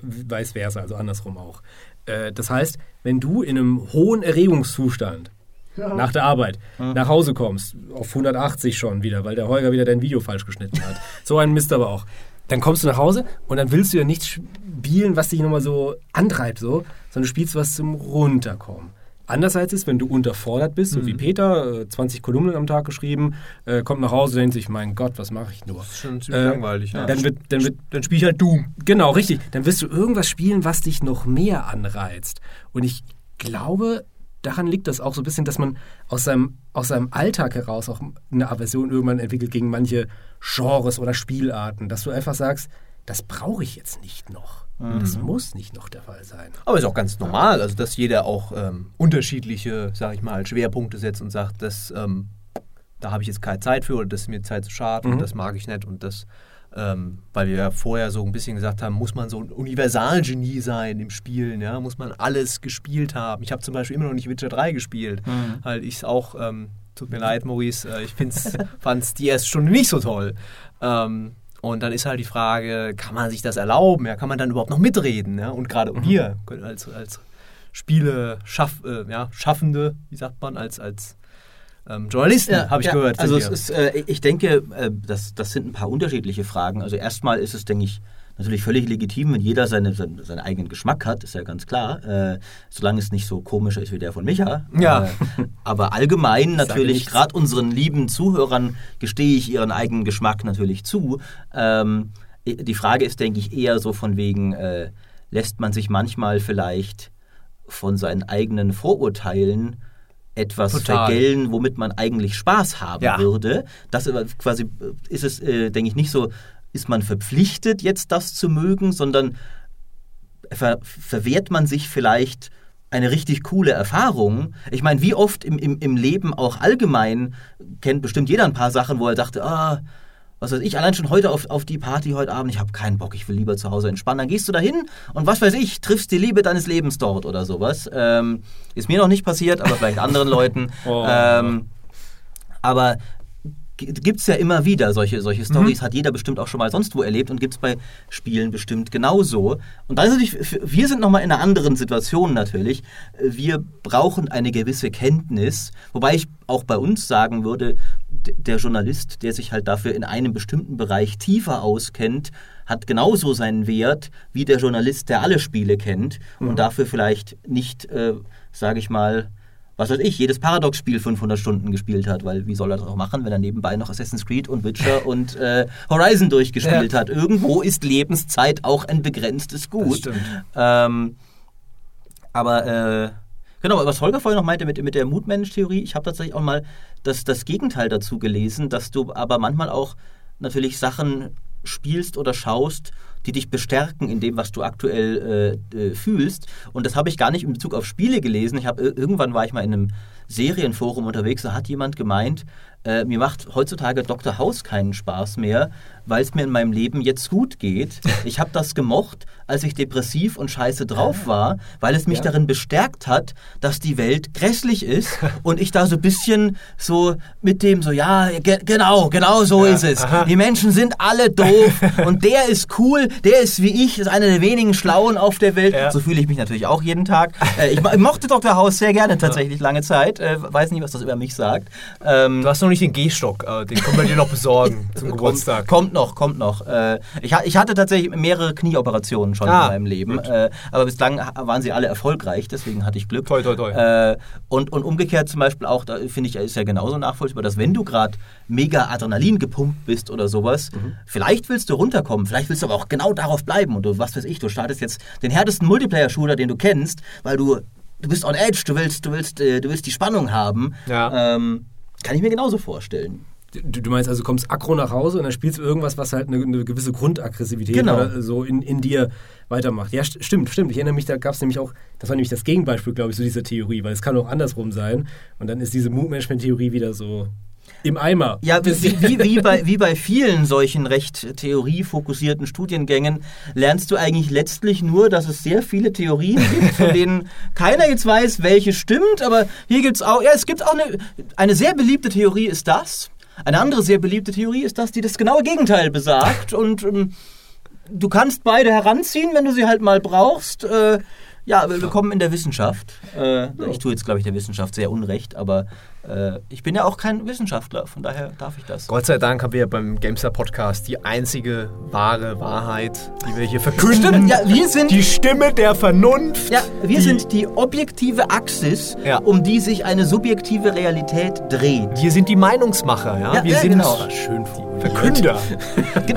vice versa, also andersrum auch. Äh, das heißt, wenn du in einem hohen Erregungszustand nach der Arbeit nach Hause kommst, auf 180 schon wieder, weil der Holger wieder dein Video falsch geschnitten hat. so ein Mist aber auch. Dann kommst du nach Hause und dann willst du ja nichts spielen, was dich nochmal so antreibt, so, sondern du spielst was zum Runterkommen. Andererseits ist, wenn du unterfordert bist, so wie Peter, äh, 20 Kolumnen am Tag geschrieben, äh, kommt nach Hause, denkt sich, mein Gott, was mache ich nur? Das ist schon ziemlich langweilig. Ja. Dann wird, dann wird Dann spiele ich halt Doom. Genau, richtig. Dann wirst du irgendwas spielen, was dich noch mehr anreizt. Und ich glaube, daran liegt das auch so ein bisschen, dass man aus seinem, aus seinem Alltag heraus auch eine Aversion irgendwann entwickelt gegen manche Genres oder Spielarten, dass du einfach sagst, das brauche ich jetzt nicht noch. Das muss nicht noch der Fall sein. Aber ist auch ganz normal, also dass jeder auch ähm, unterschiedliche, sag ich mal, Schwerpunkte setzt und sagt, das, ähm, da habe ich jetzt keine Zeit für oder das ist mir Zeit zu schade und das mag ich nicht und das, ähm, weil wir ja vorher so ein bisschen gesagt haben, muss man so ein Universalgenie sein im Spielen, ja, muss man alles gespielt haben. Ich habe zum Beispiel immer noch nicht Witcher 3 gespielt, weil ich es auch, ähm, tut mir leid, Maurice, äh, ich fand es die erste Stunde nicht so toll. Ähm, und dann ist halt die Frage, kann man sich das erlauben? Ja, kann man dann überhaupt noch mitreden? Ja? Und gerade wir als, als Spiele schaff, äh, ja, Schaffende, wie sagt man, als, als ähm, Journalisten, habe ich gehört. Also ist, äh, ich denke, äh, das, das sind ein paar unterschiedliche Fragen. Also erstmal ist es, denke ich, natürlich völlig legitim, wenn jeder seine, seinen, seinen eigenen Geschmack hat, ist ja ganz klar. Äh, solange es nicht so komisch ist wie der von Micha. Ja. Äh, aber allgemein natürlich, gerade unseren lieben Zuhörern gestehe ich ihren eigenen Geschmack natürlich zu. Ähm, die Frage ist, denke ich, eher so von wegen, äh, lässt man sich manchmal vielleicht von seinen eigenen Vorurteilen etwas Total. vergällen, womit man eigentlich Spaß haben Ja. würde. Das aber quasi äh, ist es, äh, denke ich, nicht so, ist man verpflichtet, jetzt das zu mögen, sondern ver verwehrt man sich vielleicht eine richtig coole Erfahrung. Ich meine, wie oft im, im, im Leben auch allgemein kennt bestimmt jeder ein paar Sachen, wo er dachte, ah, was weiß ich, allein schon heute auf, auf die Party heute Abend, ich habe keinen Bock, ich will lieber zu Hause entspannen. Dann gehst du dahin und was weiß ich, triffst die Liebe deines Lebens dort oder sowas. Ähm, ist mir noch nicht passiert, aber vielleicht anderen Leuten. Oh. Ähm, aber gibt es ja immer wieder solche, solche Stories, hat jeder bestimmt auch schon mal sonst wo erlebt und gibt es bei Spielen bestimmt genauso. Und dann ist natürlich, wir sind nochmal in einer anderen Situation natürlich. Wir brauchen eine gewisse Kenntnis, wobei ich auch bei uns sagen würde, der Journalist, der sich halt dafür in einem bestimmten Bereich tiefer auskennt, hat genauso seinen Wert wie der Journalist, der alle Spiele kennt und dafür vielleicht nicht, äh, sage ich mal, was weiß ich, jedes Paradox-Spiel 500 Stunden gespielt hat, weil wie soll er das auch machen, wenn er nebenbei noch Assassin's Creed und Witcher und äh, Horizon durchgespielt hat? Irgendwo ist Lebenszeit auch ein begrenztes Gut. stimmt. Ähm, aber äh, genau, was Holger vorhin noch meinte mit, mit der Mutmensch-Theorie, ich habe tatsächlich auch mal das, das Gegenteil dazu gelesen, dass du aber manchmal auch natürlich Sachen spielst oder schaust, die dich bestärken in dem, was du aktuell äh, äh, fühlst. Und das habe ich gar nicht in Bezug auf Spiele gelesen. Ich habe irgendwann war ich mal in einem Serienforum unterwegs, da hat jemand gemeint, äh, mir macht heutzutage Dr. House keinen Spaß mehr, weil es mir in meinem Leben jetzt gut geht. Ich habe das gemocht, als ich depressiv und scheiße drauf war, weil es mich Ja. darin bestärkt hat, dass die Welt grässlich ist und ich da so ein bisschen so mit dem so, ja, ge genau, genau so ist es. Die Menschen sind alle doof und der ist cool, der ist wie ich, ist einer der wenigen Schlauen auf der Welt. Ja. So fühle ich mich natürlich auch jeden Tag. Äh, ich, ich mochte Dr. House sehr gerne tatsächlich lange Zeit. Äh, weiß nicht, was das über mich sagt. Ähm, Du hast noch nicht den Gehstock, äh, den können wir dir noch besorgen zum Geburtstag. Kommt, kommt noch, kommt noch. Äh, ich, ich hatte tatsächlich mehrere Knieoperationen schon Ah, in meinem Leben, äh, aber bislang waren sie alle erfolgreich, deswegen hatte ich Glück. Toi, toi, toi. Äh, und, und umgekehrt zum Beispiel auch, da finde ich, ist ja genauso nachvollziehbar, dass wenn du gerade mega Adrenalin gepumpt bist oder sowas, Mhm. vielleicht willst du runterkommen, vielleicht willst du aber auch genau darauf bleiben und du, was weiß ich, du startest jetzt den härtesten Multiplayer-Shooter, den du kennst, weil du, du bist on edge, du willst, du willst, äh, du willst die Spannung haben. Ja. Ähm, kann ich mir genauso vorstellen. Du, du meinst also, du kommst aggro nach Hause und dann spielst du irgendwas, was halt eine, eine gewisse Grundaggressivität Genau. oder so in, in dir weitermacht. Ja, st stimmt, stimmt. Ich erinnere mich, da gab es nämlich auch, das war nämlich das Gegenbeispiel, glaube ich, zu dieser Theorie, weil es kann auch andersrum sein. Und dann ist diese Mood-Management-Theorie wieder so im Eimer. Ja, wie, wie, wie, bei, wie bei vielen solchen recht theoriefokussierten Studiengängen lernst du eigentlich letztlich nur, dass es sehr viele Theorien gibt, von denen keiner jetzt weiß, welche stimmt, aber hier gibt es auch, ja, es gibt auch eine, eine sehr beliebte Theorie ist das. Eine andere sehr beliebte Theorie ist das, die das genaue Gegenteil besagt und ähm, du kannst beide heranziehen, wenn du sie halt mal brauchst. Äh, ja, willkommen in der Wissenschaft. Äh, ich tue jetzt, glaube ich, der Wissenschaft sehr unrecht, aber äh, ich bin ja auch kein Wissenschaftler, von daher darf ich das. Gott sei Dank haben wir ja beim Gamestar Podcast die einzige wahre Wahrheit, die wir hier verkünden. Stimmt, ja, wir sind, Die Stimme der Vernunft. ja, wir die, sind die objektive Axis, Ja. um die sich eine subjektive Realität dreht. Wir sind die Meinungsmacher, ja. Ja, wir ja, sind genau. Schön. Verkünder.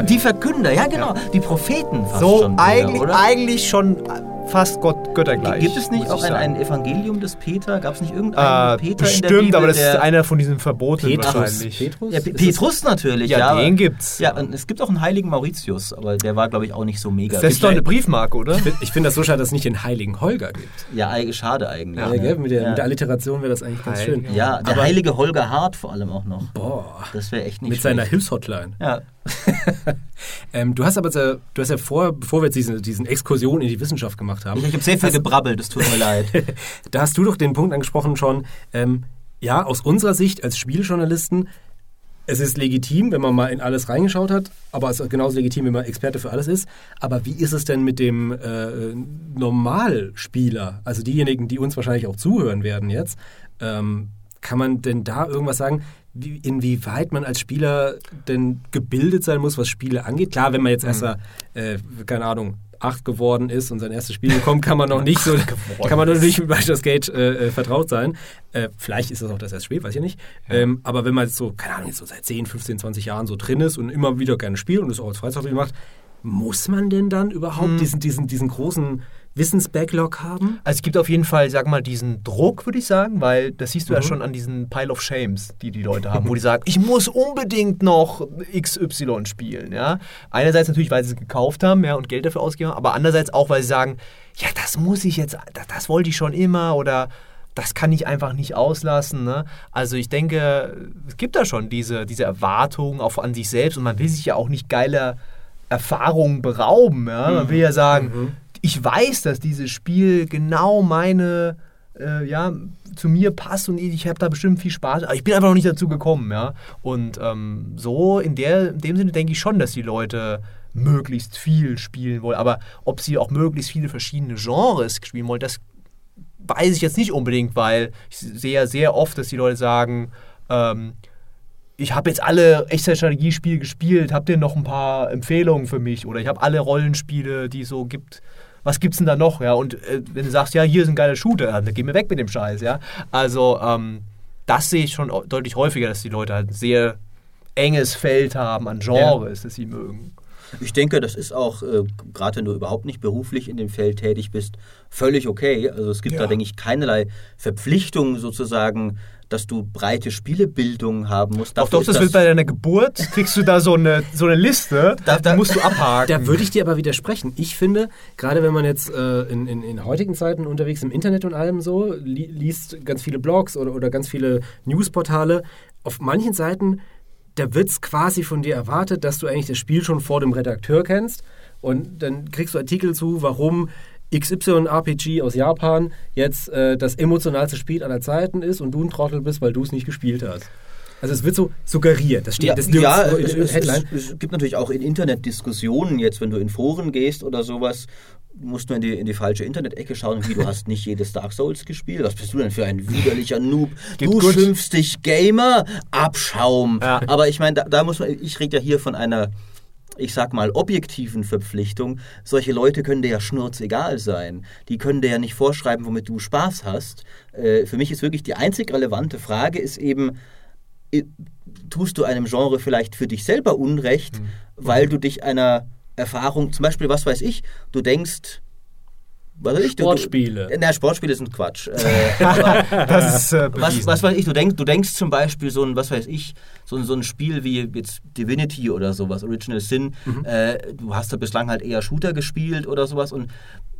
Die Verkünder, ja genau, die Propheten fast So schon. wieder, eigentlich, oder? eigentlich schon fast Gott, göttergleich. Gibt es nicht auch ein, ein Evangelium des Peter? Gab es nicht irgendeinen Äh, Peter in der bestimmt, Bibel, aber das ist einer von diesen Verbotenen Petrus. wahrscheinlich. Petrus? ja, Pe- Ist das- Petrus natürlich, Ja, ja. aber- den gibt's. Ja, und es gibt auch einen heiligen Mauritius, aber der war, glaube ich, auch nicht so mega. Das ist doch eine Briefmarke, oder? Ich finde das so schade, dass es nicht den heiligen Holger gibt. ja, schade eigentlich. Ja, ne? gell? Mit, der, ja. mit der Alliteration wäre das eigentlich ganz Heiliger schön. ja, der Aber- heilige Holger Hart vor allem auch noch. Boah. Das wäre echt nicht Mit seiner schlecht. Hilfshotline. Ja. Ähm, du hast aber, du hast ja vor, bevor wir jetzt diesen, diesen Exkursion in die Wissenschaft gemacht haben, Ich, habe sehr viel gebrabbelt, es tut mir leid. da hast du doch den Punkt angesprochen schon, ähm, ja, aus unserer Sicht als Spieljournalisten, es ist legitim, wenn man mal in alles reingeschaut hat, aber es ist genauso legitim, wenn man Experte für alles ist. Aber wie ist es denn mit dem äh, Normalspieler, also diejenigen, die uns wahrscheinlich auch zuhören werden jetzt? Ähm, kann man denn da irgendwas sagen, wie, inwieweit man als Spieler denn gebildet sein muss, was Spiele angeht? Klar, wenn man jetzt erst, mal, äh, keine Ahnung, acht geworden ist und sein erstes Spiel bekommt, kann man noch nicht so, kann man noch nicht mit Baldur's Gate äh, äh, vertraut sein. Äh, vielleicht ist das auch das erste Spiel, weiß ich nicht. Ähm, aber wenn man jetzt so, keine Ahnung, jetzt so seit 10, 15, 20 Jahren so drin ist und immer wieder gerne spielt und es auch als Freizeitspiel macht, muss man denn dann überhaupt diesen, diesen, diesen großen Wissensbacklog haben? Also es gibt auf jeden Fall, sag mal, diesen Druck, würde ich sagen, weil das siehst du Mhm. ja schon an diesen Pile of Shames, die die Leute haben, wo die sagen, ich muss unbedingt noch XY spielen, ja. Einerseits natürlich, weil sie es gekauft haben, ja, und Geld dafür ausgegeben haben, aber andererseits auch, weil sie sagen, ja, das muss ich jetzt, das, das wollte ich schon immer oder das kann ich einfach nicht auslassen. Ne? Also ich denke, es gibt da schon diese, diese Erwartung auch an sich selbst und man will sich ja auch nicht geiler Erfahrungen berauben. Ja? Man will ja sagen, ich weiß, dass dieses Spiel genau meine, äh, ja, zu mir passt und ich habe da bestimmt viel Spaß. Aber ich bin einfach noch nicht dazu gekommen, ja. Und ähm, so in, der, in dem Sinne denke ich schon, dass die Leute möglichst viel spielen wollen. Aber ob sie auch möglichst viele verschiedene Genres spielen wollen, das weiß ich jetzt nicht unbedingt, weil ich sehe ja sehr oft, dass die Leute sagen, ähm, ich habe jetzt alle Echtzeitstrategiespiele gespielt, habt ihr noch ein paar Empfehlungen für mich? Oder ich habe alle Rollenspiele, die es so gibt. Was gibt's denn da noch? Ja, und äh, wenn du sagst, ja, hier ist ein geiler Shooter, dann geh mir weg mit dem Scheiß, ja. Also, ähm, das sehe ich schon deutlich häufiger, dass die Leute halt ein sehr enges Feld haben an Genres, das sie mögen. Ich denke, das ist auch, äh, gerade wenn du überhaupt nicht beruflich in dem Feld tätig bist, völlig okay. Also es gibt Ja. da, denke ich, keinerlei Verpflichtung sozusagen, dass du breite Spielebildung haben musst. Doch, Dafür doch, ist das wird bei deiner Geburt, kriegst du da so eine, so eine Liste, Da- da- die musst du abhaken. Da würde ich dir aber widersprechen. Ich finde, gerade wenn man jetzt äh, in, in, in heutigen Zeiten unterwegs im Internet und allem so, li liest ganz viele Blogs oder, oder ganz viele Newsportale, auf manchen Seiten, da wird es quasi von dir erwartet, dass du eigentlich das Spiel schon vor dem Redakteur kennst. Und dann kriegst du Artikel zu, warum XY-RPG aus Japan jetzt äh, das emotionalste Spiel aller Zeiten ist und du ein Trottel bist, weil du es nicht gespielt hast. Also es wird so suggeriert. Das steht Ja, das ja in, in es, Headline. es, es gibt natürlich auch in Internet Diskussionen, jetzt wenn du in Foren gehst oder sowas, musst du in die, in die falsche Internet-Ecke schauen, wie du hast nicht jedes Dark Souls gespielt. Was bist du denn für ein widerlicher Noob? Geht du gut. schimpfst dich Gamer, Abschaum. Ja. Aber ich meine, da, da muss man, ich rede ja hier von einer ich sag mal, objektiven Verpflichtung, solche Leute können dir ja schnurzegal sein. Die können dir ja nicht vorschreiben, womit du Spaß hast. Äh, für mich ist wirklich die einzig relevante Frage ist eben, tust du einem Genre vielleicht für dich selber Unrecht, weil du dich einer Erfahrung, zum Beispiel, was weiß ich, du denkst, was weiß ich, du- Sportspiele. Du, na, Sportspiele sind Quatsch. Äh, aber, das ist äh, was, was weiß ich, du denkst, du denkst zum Beispiel so ein, was weiß ich, so ein, so ein Spiel wie jetzt Divinity oder sowas, Original Sin, äh, du hast da bislang halt eher Shooter gespielt oder sowas und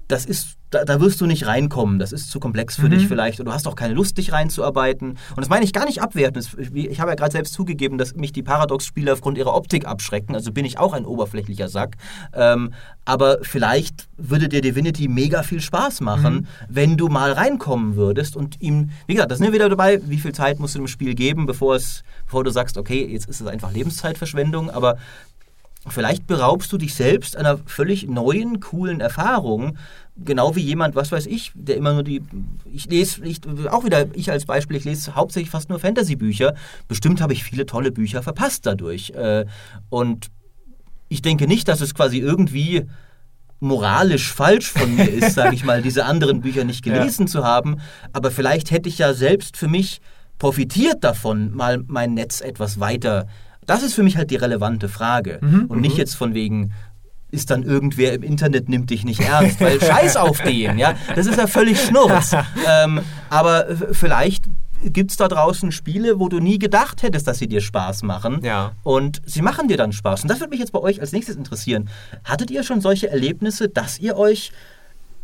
das ist, da, da wirst du nicht reinkommen, das ist zu komplex für dich vielleicht. Und du hast auch keine Lust, dich reinzuarbeiten. Und das meine ich gar nicht abwertend. Das- Ich habe ja gerade selbst zugegeben, dass mich die Paradox-Spiele aufgrund ihrer Optik abschrecken, also bin ich auch ein oberflächlicher Sack. Ähm, aber vielleicht würde dir Divinity mega viel Spaß machen, wenn du mal reinkommen würdest und ihm, wie gesagt, da sind wir wieder dabei, wie viel Zeit musst du dem Spiel geben, bevor, es, bevor du sagst, okay, jetzt ist es einfach Lebenszeitverschwendung, aber vielleicht beraubst du dich selbst einer völlig neuen, coolen Erfahrung. Genau wie jemand, was weiß ich, der immer nur die. Ich lese, ich, auch wieder ich als Beispiel, ich lese hauptsächlich fast nur Fantasy-Bücher. Bestimmt habe ich viele tolle Bücher verpasst dadurch. Äh, Und ich denke nicht, dass es quasi irgendwie moralisch falsch von mir ist, sage ich mal, diese anderen Bücher nicht gelesen zu haben. Aber vielleicht hätte ich ja selbst für mich profitiert davon, mal mein Netz etwas weiter. Das ist für mich halt die relevante Frage. Und nicht jetzt von wegen, ist dann irgendwer im Internet nimmt dich nicht ernst, weil scheiß auf den, ja. Das ist ja völlig Schnurz. ähm, aber äh, vielleicht gibt es da draußen Spiele, wo du nie gedacht hättest, dass sie dir Spaß machen. Ja. Und sie machen dir dann Spaß. Und das würde mich jetzt bei euch als nächstes interessieren. Hattet ihr schon solche Erlebnisse, dass ihr euch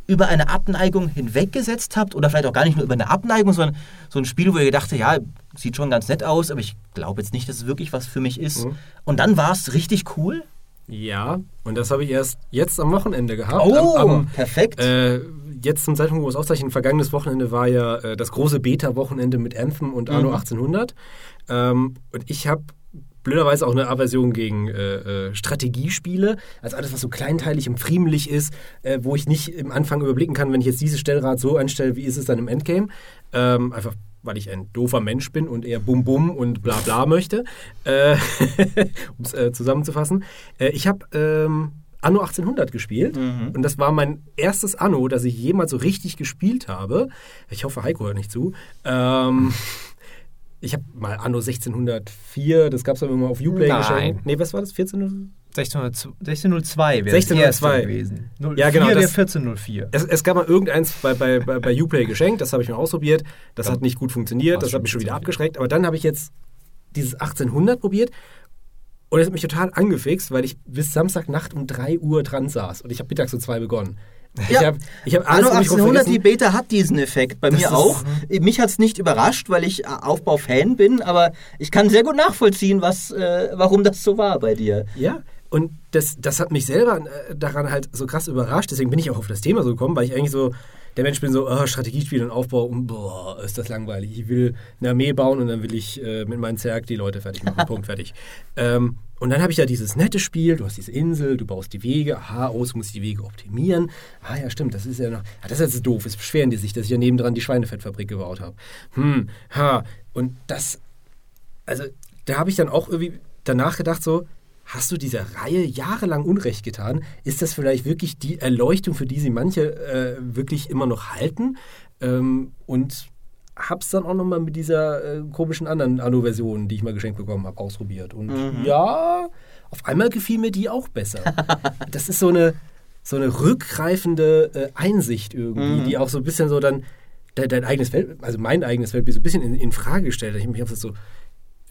über eine Abneigung hinweggesetzt habt oder vielleicht auch gar nicht nur über eine Abneigung, sondern so ein Spiel, wo ihr gedacht habt, ja, sieht schon ganz nett aus, aber ich glaube jetzt nicht, dass es wirklich was für mich ist. Und dann war es richtig cool. Ja, und das habe ich erst jetzt am Wochenende gehabt. Oh, am, am, perfekt. Äh, jetzt zum Zeitpunkt, wo wir es auszeichnen, vergangenes Wochenende war ja äh, das große Beta-Wochenende mit Anthem und Anno 1800. Ähm, und ich habe blöderweise auch eine Aversion gegen äh, äh, Strategiespiele, also alles, was so kleinteilig und friemelig ist, äh, wo ich nicht im Anfang überblicken kann, wenn ich jetzt dieses Stellrad so einstelle, wie ist es dann im Endgame. Ähm, einfach weil ich ein doofer Mensch bin und eher Bum Bum und bla bla möchte, äh, um es äh, zusammenzufassen. Ich habe ähm, Anno 1800 gespielt und das war mein erstes Anno, das ich jemals so richtig gespielt habe. Ich hoffe, Heiko hört nicht zu. Ähm, ich habe mal Anno 1604, das gab es immer auf Uplay Nein. geschenkt. Nee, was war das? 14? 1602 1602 wäre 1602 das erste gewesen. Ja, genau, das- 1404. Es, es gab mal irgendeins bei, bei, bei, bei Uplay geschenkt, das habe ich mal ausprobiert. Das hat nicht gut funktioniert, war's das hat mich schon wieder 1404. abgeschreckt. Aber dann habe ich jetzt dieses 1800 probiert und es hat mich total angefixt, weil ich bis Samstagnacht um 3 Uhr dran saß und ich habe mittags um 2 begonnen. Ich Ja. habe ich hab alles Anno um mich rum 1800, die. Beta hat diesen Effekt. Bei mir ist- auch. Mich hat es nicht überrascht, weil ich äh, Aufbau-Fan bin, aber ich kann sehr gut nachvollziehen, was, äh, warum das so war bei dir. Ja, und das, das hat mich selber äh, daran halt so krass überrascht. Deswegen bin ich auch auf das Thema so gekommen, weil ich eigentlich so der Mensch bin, so oh, Strategiespiel und Aufbau, und boah, ist das langweilig. Ich will eine Armee bauen und dann will ich äh, mit meinem Zerg die Leute fertig machen. Punkt, fertig. Ähm, und dann habe ich ja dieses nette Spiel, du hast diese Insel, du baust die Wege, aha, oh, jetzt muss ich die Wege optimieren. Ah ja, stimmt, das ist ja noch, ah, das ist jetzt doof, es beschweren die sich, dass ich ja nebendran die Schweinefettfabrik gebaut habe. Hm, ha, und das, also da habe ich dann auch irgendwie danach gedacht, so, hast du dieser Reihe jahrelang Unrecht getan? Ist das vielleicht wirklich die Erleuchtung, für die sie manche äh, wirklich immer noch halten? Ähm, und hab's dann auch nochmal mit dieser äh, komischen anderen Anno-Version, die ich mal geschenkt bekommen habe, ausprobiert. Und ja, auf einmal gefiel mir die auch besser. das ist so eine, so eine rückgreifende äh, Einsicht irgendwie, die auch so ein bisschen so dann de, dein eigenes Welt, also mein eigenes Weltbild so ein bisschen in, in Frage gestellt. hat. Ich habe mich einfach so,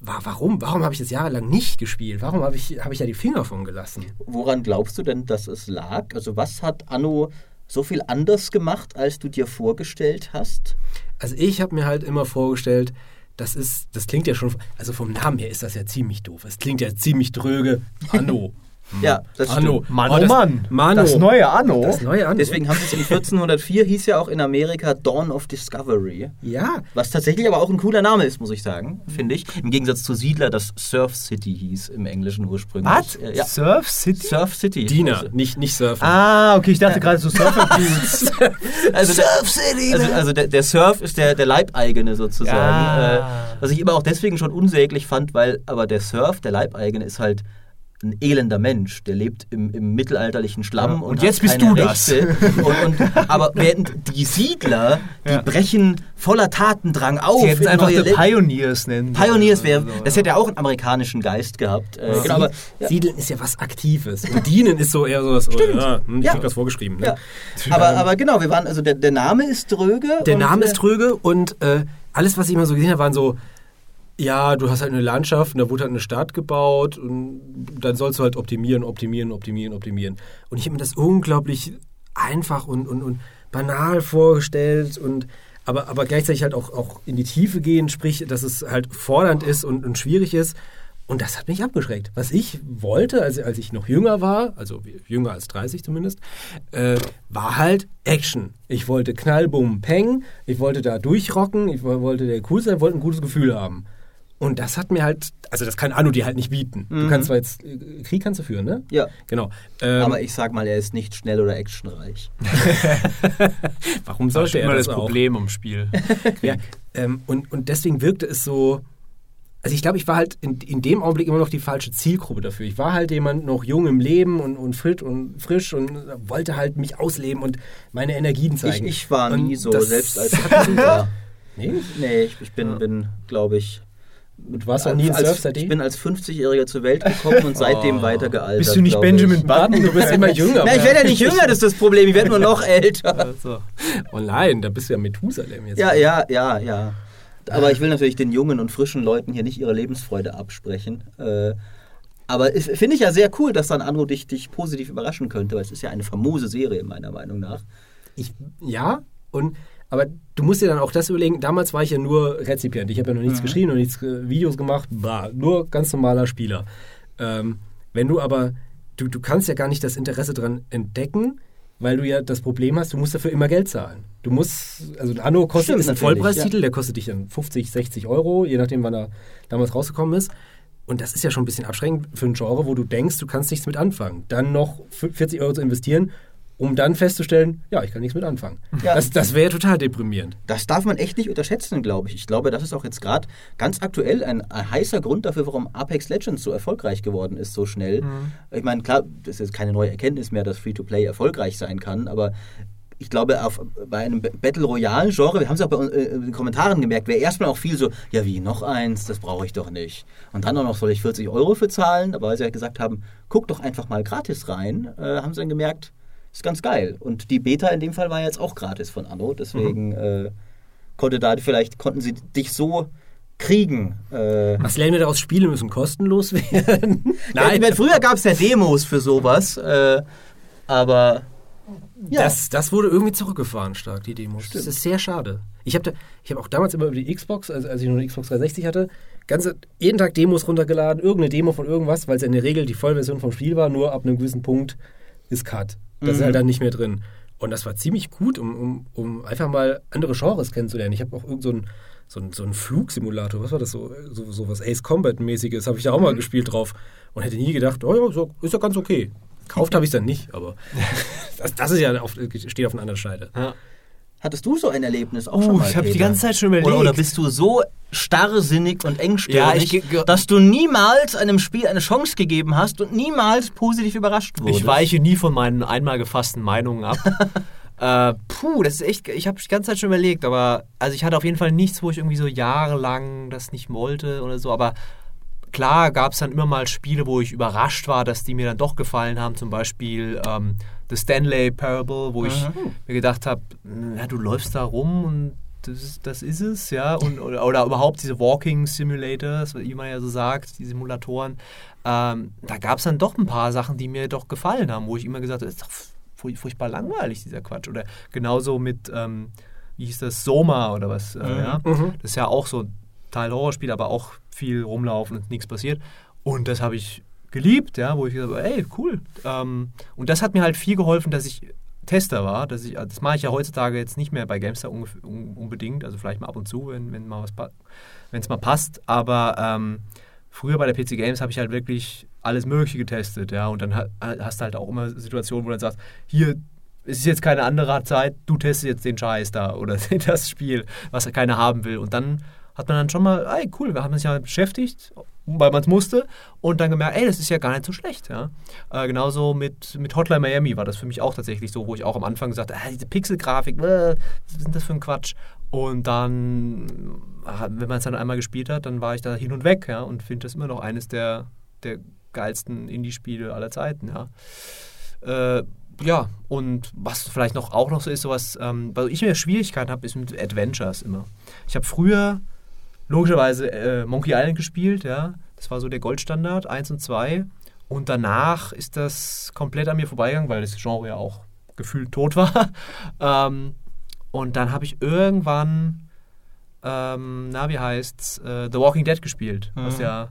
warum? Warum habe ich das jahrelang nicht gespielt? Warum habe ich, habe ich da die Finger von gelassen? Woran glaubst du denn, dass es lag? Also was hat Anno so viel anders gemacht, als du dir vorgestellt hast? Also ich habe mir halt immer vorgestellt, das ist, das klingt ja schon, also vom Namen her ist das ja ziemlich doof. Es klingt ja ziemlich dröge. Anno. Ja, das Anno. stimmt. Mann, Oh, oh das- Mann. Mano. Das neue Anno. Das neue Anno. Deswegen haben sie es in 1404 hieß ja auch in Amerika Dawn of Discovery. Ja. Was tatsächlich aber auch ein cooler Name ist, muss ich sagen, finde ich. Im Gegensatz zu Siedler, das Surf City hieß im Englischen ursprünglich. Was? Äh, ja. Surf City? Surf City. Diener, Also, nicht, nicht Surfen. Ah, okay, ich dachte gerade so Surfer Dudes. also Surf City! Also, also der, der Surf ist der, der Leibeigene sozusagen. Ah. Äh, was ich immer auch deswegen schon unsäglich fand, weil aber der Surf, der Leibeigene, ist halt ein elender Mensch, der lebt im, im mittelalterlichen Schlamm Ja, und, und jetzt bist du das. Rechte. Und, und, aber während die Siedler, die Ja. brechen voller Tatendrang auf. Sie hätten einfach neue Pioneers nennen. Pioneers wäre, Also, das hätte ja auch einen amerikanischen Geist gehabt. Äh, genau, aber. Siedeln ist ja was Aktives. Und Dienen ist so eher so was, oh, ja, hm, ich Ja. was vorgeschrieben. Ne? Aber, aber genau, wir waren, also der, der Name ist dröge. Der Name äh, ist tröge und äh, alles, was ich immer so gesehen habe, waren so, ja, du hast halt eine Landschaft und da wurde halt eine Stadt gebaut und dann sollst du halt optimieren, optimieren, optimieren, optimieren. Und ich habe mir das unglaublich einfach und, und, und banal vorgestellt und aber, aber gleichzeitig halt auch, auch in die Tiefe gehen, sprich, dass es halt fordernd ist und, und schwierig ist. Und das hat mich abgeschreckt. Was ich wollte, als, als ich noch jünger war, also jünger als 30 zumindest, äh, war halt Action. Ich wollte Knall, Bumm, Peng. Ich wollte da durchrocken. Ich wo- wollte der cool sein, wollte ein gutes Gefühl haben. Und das hat mir halt, also das kann Anno dir halt nicht bieten. Du kannst zwar jetzt, Krieg kannst du führen, ne? Ja. Genau. Ähm, Aber ich sag mal, er ist nicht schnell oder actionreich. warum Das ist sollte er immer das das auch? Problem im Spiel. Ja, ähm, und, und deswegen wirkte es so. Also ich glaube, ich war halt in, in dem Augenblick immer noch die falsche Zielgruppe dafür. Ich war halt jemand noch jung im Leben und, und fit und frisch und wollte halt mich ausleben und meine Energien Ich, zeigen. ich war Und nie so, das- selbst als. Nee, Nee, ich, ich bin, bin glaube ich. Du warst auch nie als, Surf Ich bin als 50-Jähriger zur Welt gekommen und seitdem Oh. weiter gealtert. Bist du nicht Benjamin ich. Button? du bist immer jünger. Na, ich werde ja nicht jünger, das ist das Problem. Ich werde nur noch älter. Also. Oh nein, da bist du ja Methusalem jetzt. Ja, ja, ja, ja. Aber ich will natürlich den jungen und frischen Leuten hier nicht ihre Lebensfreude absprechen. Äh, aber es- finde ich ja sehr cool, dass dann Anno dich, dich positiv überraschen könnte, weil es ist ja eine famose Serie, meiner Meinung nach. Ich, ja, und aber du musst dir dann auch das überlegen, damals war ich ja nur Rezipient. Ich habe ja noch nichts geschrieben, noch nichts äh, Videos gemacht, bla, nur ganz normaler Spieler. Ähm, wenn du aber, du, du kannst ja gar nicht das Interesse dran entdecken, weil du ja das Problem hast, du musst dafür immer Geld zahlen. Du musst, also ein Anno kostet Stimmt ist ein Vollpreistitel, ja. der kostet dich dann 50, 60 Euro, je nachdem, wann er damals rausgekommen ist. Und das ist ja schon ein bisschen abschreckend für ein Genre, wo du denkst, du kannst nichts mit anfangen. Dann noch 40 Euro zu investieren, um dann festzustellen, ja, ich kann nichts mit anfangen. Ja. Das, das wäre total deprimierend. Das darf man echt nicht unterschätzen, glaube ich. Ich glaube, das ist auch jetzt gerade ganz aktuell ein, heißer Grund dafür, warum Apex Legends so erfolgreich geworden ist, so schnell. Ich meine, klar, das ist jetzt keine neue Erkenntnis mehr, dass Free-to-Play erfolgreich sein kann, aber ich glaube, auf, bei einem Battle Royale-Genre, wir haben es auch bei uns, äh, in den Kommentaren gemerkt, wäre erstmal auch viel so, ja wie, noch eins, das brauche ich doch nicht. Und dann auch noch, soll ich 40 Euro für zahlen? Aber weil sie ja gesagt haben, guck doch einfach mal gratis rein, äh, haben sie dann gemerkt, ist ganz geil. Und die Beta in dem Fall war jetzt auch gratis von Anno, deswegen äh, konnte da vielleicht konnten sie dich so kriegen. Äh, Was lernen wir daraus? Spiele müssen kostenlos werden. Nein, ich meine, früher gab es ja Demos für sowas, äh, aber ja. Das, das wurde irgendwie zurückgefahren stark, die Demos. Das ist sehr schade. Ich habe hab auch damals immer über die Xbox, also als ich noch eine Xbox 360 hatte, ganze, jeden Tag Demos runtergeladen, irgendeine Demo von irgendwas, weil es ja in der Regel die Vollversion vom Spiel war, nur ab einem gewissen Punkt ist Cut. Das ist halt dann nicht mehr drin. Und das war ziemlich gut, um, um, um einfach mal andere Genres kennenzulernen. Ich habe auch irgend so ein so ein, so ein Flugsimulator, was war das so, so, so was Ace Combat-mäßiges, habe ich da auch mal gespielt drauf und hätte nie gedacht, oh ja, so, ist ja ganz okay. Kauft habe ich dann nicht, aber das, das ist ja auf, steht auf einer anderen Seite. Ja. Hattest du so ein Erlebnis auch Uh, schon mal? ich hab die ganze Zeit schon überlegt. Oder, oder bist du so starrsinnig und engstirnig, Ja, ich dass du niemals einem Spiel eine Chance gegeben hast und niemals positiv überrascht wurdest? Ich weiche nie von meinen einmal gefassten Meinungen ab. äh, puh, das ist echt, ich habe die ganze Zeit schon überlegt, aber also ich hatte auf jeden Fall nichts, wo ich irgendwie so jahrelang das nicht wollte oder so, aber klar gab es dann immer mal Spiele, wo ich überrascht war, dass die mir dann doch gefallen haben, zum Beispiel ähm, The Stanley Parable, wo ich mir gedacht habe, ja, du läufst da rum und das ist, das ist es, ja, und, oder, oder überhaupt diese Walking Simulators, wie man ja so sagt, die Simulatoren, ähm, da gab es dann doch ein paar Sachen, die mir doch gefallen haben, wo ich immer gesagt habe, das ist doch furch- furchtbar langweilig, dieser Quatsch. Oder genauso mit, ähm, wie hieß das, Soma oder was, äh, ja. Das ist ja auch so ein Teil Horrorspiel, aber auch viel rumlaufen und nichts passiert. Und das habe ich geliebt, ja, wo ich gesagt habe, ey, cool. Ähm, und das hat mir halt viel geholfen, dass ich Tester war. Dass ich, das mache ich ja heutzutage jetzt nicht mehr bei GameStar unbedingt, also vielleicht mal ab und zu, wenn wenn mal es mal passt. Aber ähm, früher bei der PC Games habe ich halt wirklich alles Mögliche getestet, ja. Und dann ha- hast du halt auch immer Situationen, wo du dann sagst, hier es ist jetzt keine andere Zeit, du testest jetzt den Scheiß da oder das Spiel, was keiner haben will. Und dann hat man dann schon mal, ey, cool, wir haben uns ja beschäftigt, weil man es musste und dann gemerkt, ey, das ist ja gar nicht so schlecht. Ja? Äh, genauso mit, mit Hotline Miami war das für mich auch tatsächlich so, wo ich auch am Anfang gesagt habe, diese Pixelgrafik, äh, was ist das für ein Quatsch? Und dann, wenn man es dann einmal gespielt hat, dann war ich da hin und weg ja? und finde das immer noch eines der, der geilsten Indie-Spiele aller Zeiten. Ja? Äh, ja, und was vielleicht noch auch noch so ist, sowas, ähm, weil ich mehr Schwierigkeiten habe, ist mit Adventures immer. Ich habe früher logischerweise äh, Monkey Island gespielt, ja. Das war so der Goldstandard, 1 und 2. Und danach ist das komplett an mir vorbeigegangen, weil das Genre ja auch gefühlt tot war. ähm, und dann habe ich irgendwann, ähm, na, wie heißt's, äh, The Walking Dead gespielt. Was ja,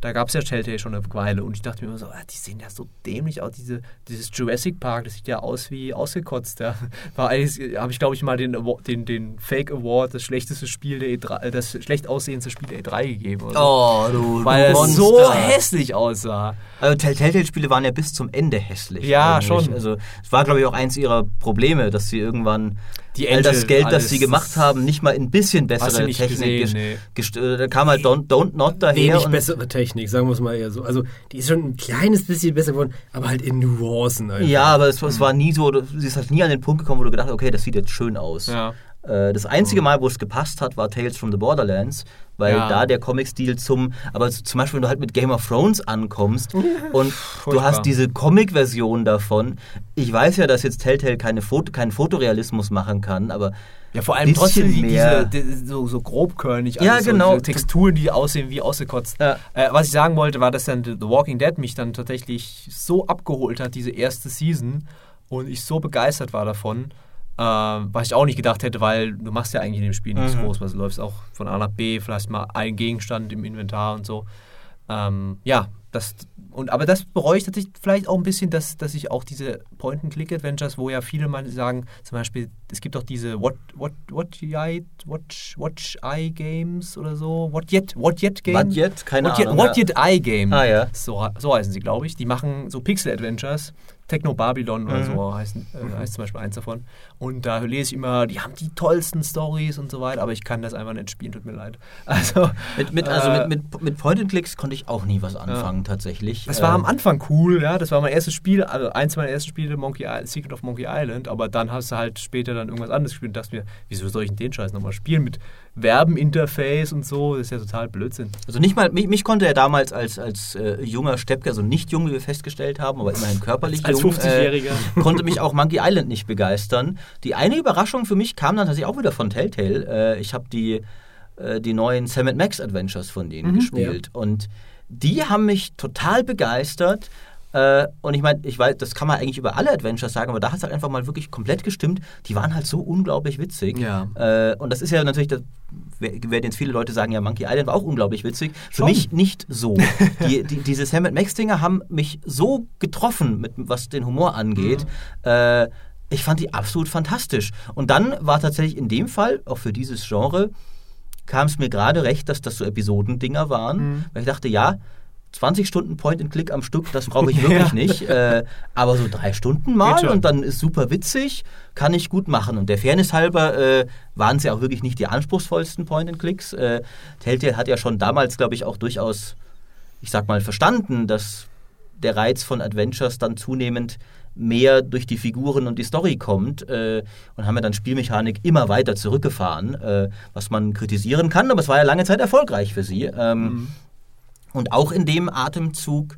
da gab es ja Telltale schon eine Weile. Und ich dachte mir immer so, ah, die sehen ja so dämlich aus. Diese, dieses Jurassic Park, das sieht ja aus wie ausgekotzt. Ja. War eigentlich, habe ich glaube ich mal den, den, den Fake Award, das schlechteste Spiel der E3, äh, das schlecht aussehendste Spiel der E3 gegeben. Oder. Oh, du weil es so hässlich aussah. Also Tell- Telltale-Spiele waren ja bis zum Ende hässlich. Ja, eigentlich. schon. Also es war, glaube ich, auch eins ihrer Probleme, dass sie irgendwann Die all das Geld, das sie gemacht haben, nicht mal in bisschen Hast bessere du nicht Technik gesehen, ges- nee. gest- äh, Da kam halt Don't, Don't Not daher. Wenig und bessere Technik, sagen wir es mal eher so. Also die ist schon ein kleines bisschen besser geworden, aber halt in Nuancen einfach. ja, aber es, es war nie so, sie ist halt nie an den Punkt gekommen, wo du gedacht hast, okay, das sieht jetzt schön aus. Ja. Äh, Das einzige Mal, wo es gepasst hat, war Tales from the Borderlands, weil Ja. da der Comic-Stil zum, aber zum Beispiel, wenn du halt mit Game of Thrones ankommst und du hast diese Comic-Version davon. Ich weiß ja, dass jetzt Telltale keine Foto, keinen Fotorealismus machen kann, aber Ja, vor allem trotzdem die, diese, die, so, so grobkörnig, Ja, alles, genau. so, Texturen, die aussehen wie ausgekotzt. Ja. Äh, was ich sagen wollte, war, dass dann The Walking Dead mich dann tatsächlich so abgeholt hat, diese erste Season, und ich so begeistert war davon, äh, was ich auch nicht gedacht hätte, weil du machst ja eigentlich in dem Spiel nichts Mhm. groß, was du läufst auch von A nach B, vielleicht mal ein Gegenstand im Inventar und so. Ähm, ja, das und aber das bereue ich tatsächlich vielleicht auch ein bisschen, dass, dass ich auch diese Point-and-Click-Adventures, wo ja viele mal sagen, zum Beispiel, es gibt auch diese What What What Yet Watch Watch Eye Games oder so, What Yet What Yet Games. What Yet? Keine What Yet, Ahnung, What ja. Yet Eye Game. Ah, ja. So, so heißen sie, glaube ich. Die machen so Pixel-Adventures. Techno Babylon oder Mhm. so heißt, äh, heißt zum Beispiel eins davon. Und da lese ich immer, die haben die tollsten Stories und so weiter, aber ich kann das einfach nicht spielen, tut mir leid. Also, mit, mit, also äh, mit, mit, mit Point-and-Clicks konnte ich auch nie was anfangen, tatsächlich. Das war Äh, am Anfang cool, ja. Das war mein erstes Spiel, also eins meiner ersten Spiele, Monkey Island, Secret of Monkey Island. Aber dann hast du halt später dann irgendwas anderes gespielt und dachte mir, wieso soll ich denn den Scheiß nochmal spielen mit Verbeninterface und so? Das ist ja total Blödsinn. Also nicht mal, mich, mich konnte er damals als, als äh, junger Steppke, also nicht jung, wie wir festgestellt haben, aber immerhin körperlich Als jung, 50-Jähriger. Äh, konnte mich auch Monkey Island nicht begeistern. Die eine Überraschung für mich kam dann tatsächlich auch wieder von Telltale. Äh, ich habe die, äh, die neuen Sam Max Adventures von denen gespielt und die haben mich total begeistert. Äh, und ich meine, ich weiß, das kann man eigentlich über alle Adventures sagen, aber da hat es halt einfach mal wirklich komplett gestimmt. Die waren halt so unglaublich witzig. Ja. Äh, und das ist ja natürlich, das, wer- werden jetzt viele Leute sagen, ja, Monkey Island war auch unglaublich witzig. Für Schon. mich nicht so. die, die, diese Sam Max Dinger haben mich so getroffen, mit, was den Humor angeht. Äh, ich fand die absolut fantastisch. Und dann war tatsächlich in dem Fall, auch für dieses Genre, kam es mir gerade recht, dass das so Episodendinger waren. Weil ich dachte, ja, 20 Stunden Point and Click am Stück, das brauche ich wirklich nicht. Äh, aber so drei Stunden mal und dann ist super witzig, kann ich gut machen. Und der Fairness halber äh, waren es ja auch wirklich nicht die anspruchsvollsten Point and Clicks. Äh, Telltale hat ja schon damals, glaube ich, auch durchaus, ich sag mal, verstanden, dass der Reiz von Adventures dann zunehmend mehr durch die Figuren und die Story kommt äh, und haben ja dann Spielmechanik immer weiter zurückgefahren, äh, was man kritisieren kann, aber es war ja lange Zeit erfolgreich für sie. Ähm, Und auch in dem Atemzug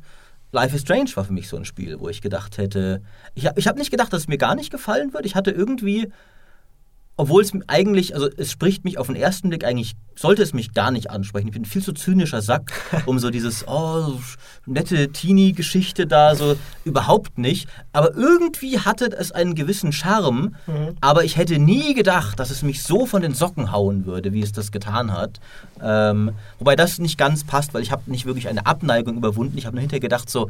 Life is Strange war für mich so ein Spiel, wo ich gedacht hätte, ich habe ich hab nicht gedacht, dass es mir gar nicht gefallen wird. Ich hatte irgendwie, obwohl es eigentlich, also es spricht mich auf den ersten Blick eigentlich, sollte es mich gar nicht ansprechen. Ich bin ein viel zu zynischer Sack, um so dieses, oh, nette Teenie-Geschichte da, so überhaupt nicht. Aber irgendwie hatte es einen gewissen Charme, aber ich hätte nie gedacht, dass es mich so von den Socken hauen würde, wie es das getan hat. Ähm, wobei das nicht ganz passt, weil ich habe nicht wirklich eine Abneigung überwunden. Ich habe nur hinterher gedacht, so,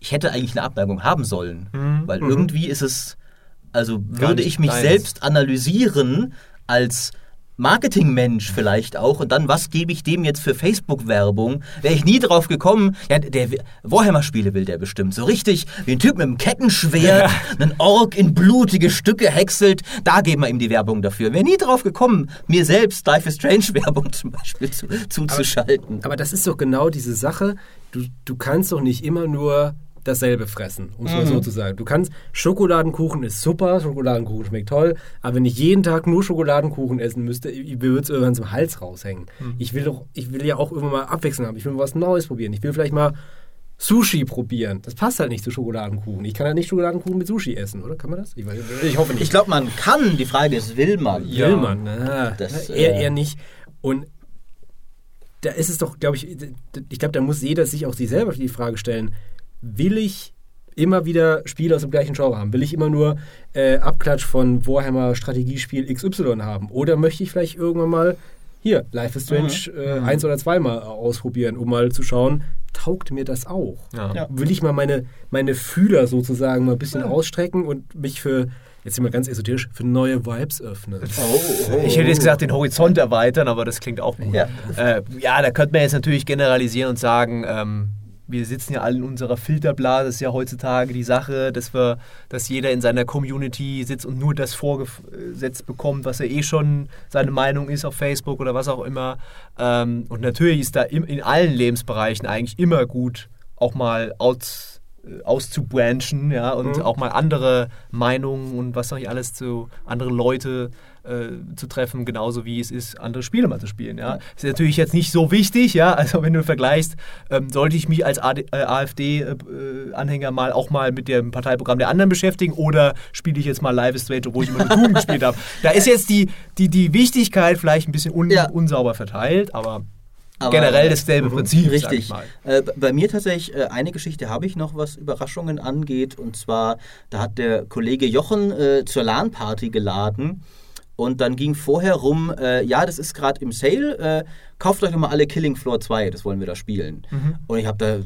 ich hätte eigentlich eine Abneigung haben sollen. Weil irgendwie ist es, also würde ich mich deins. selbst analysieren als Marketingmensch vielleicht auch und dann, was gebe ich dem jetzt für Facebook-Werbung? Wäre ich nie drauf gekommen, ja, der Warhammer-Spiele will der bestimmt. So richtig, wie ein Typ mit einem Kettenschwert, einen Ork in blutige Stücke häckselt, da geben wir ihm die Werbung dafür. Wäre nie drauf gekommen, mir selbst Life is Strange-Werbung zum Beispiel zu, zuzuschalten. Aber das ist doch genau diese Sache. Du, du kannst doch nicht immer nur dasselbe fressen, um es mal so zu sagen. Du kannst, Schokoladenkuchen ist super, Schokoladenkuchen schmeckt toll, aber wenn ich jeden Tag nur Schokoladenkuchen essen müsste, würde es irgendwann zum Hals raushängen. Ich, will doch, ich will ja auch irgendwann mal Abwechslung haben. Ich will mal was Neues probieren. Ich will vielleicht mal Sushi probieren. Das passt halt nicht zu Schokoladenkuchen. Ich kann ja nicht Schokoladenkuchen mit Sushi essen, oder? Kann man das? Ich, weiß- ich hoffe nicht. Ich glaube, man kann, die Frage ist, will man? Will man. Ah, Das, eher, äh, eher nicht. Und da ist es doch, glaube ich, ich glaube, da muss jeder sich auch sich selber die Frage stellen, will ich immer wieder Spiele aus dem gleichen Genre haben? Will ich immer nur äh, Abklatsch von Warhammer Strategiespiel XY haben? Oder möchte ich vielleicht irgendwann mal hier Life is Strange äh, eins oder zweimal ausprobieren, um mal zu schauen, taugt mir das auch? Ja. Ja. Will ich mal meine, meine Fühler sozusagen mal ein bisschen ausstrecken und mich für, jetzt sind wir ganz esoterisch, für neue Vibes öffnen? Oh, oh, Ich hätte jetzt gesagt, den Horizont erweitern, aber das klingt auch gut. Ja. Äh, ja, da könnte man jetzt natürlich generalisieren und sagen, ähm, wir sitzen ja alle in unserer Filterblase, das ist ja heutzutage die Sache, dass wir, dass jeder in seiner Community sitzt und nur das vorgesetzt bekommt, was er eh schon seine Meinung ist auf Facebook oder was auch immer. Ähm, und natürlich ist da in allen Lebensbereichen eigentlich immer gut, auch mal aus, äh, auszubranchen, ja, und auch mal andere Meinungen und was noch nicht alles zu andere Leute äh, zu treffen, genauso wie es ist, andere Spiele mal zu spielen. Ja. Ist natürlich jetzt nicht so wichtig, ja. Also wenn du vergleichst, ähm, sollte ich mich als AD, äh, AfD-Anhänger mal auch mal mit dem Parteiprogramm der anderen beschäftigen oder spiele ich jetzt mal Live is Strange, obwohl ich immer nur Doom gespielt habe. Da ist jetzt die, die, die Wichtigkeit vielleicht ein bisschen un, Ja. unsauber verteilt, aber, Aber- generell dasselbe Prinzip. sag ich Richtig. Äh, bei mir tatsächlich äh, eine Geschichte habe ich noch, was Überraschungen angeht. Und zwar, da hat der Kollege Jochen äh, zur LAN-Party geladen. Und dann ging vorher rum, äh, ja, das ist gerade im Sale, äh, kauft euch nochmal alle Killing Floor 2, das wollen wir da spielen. Und ich habe da,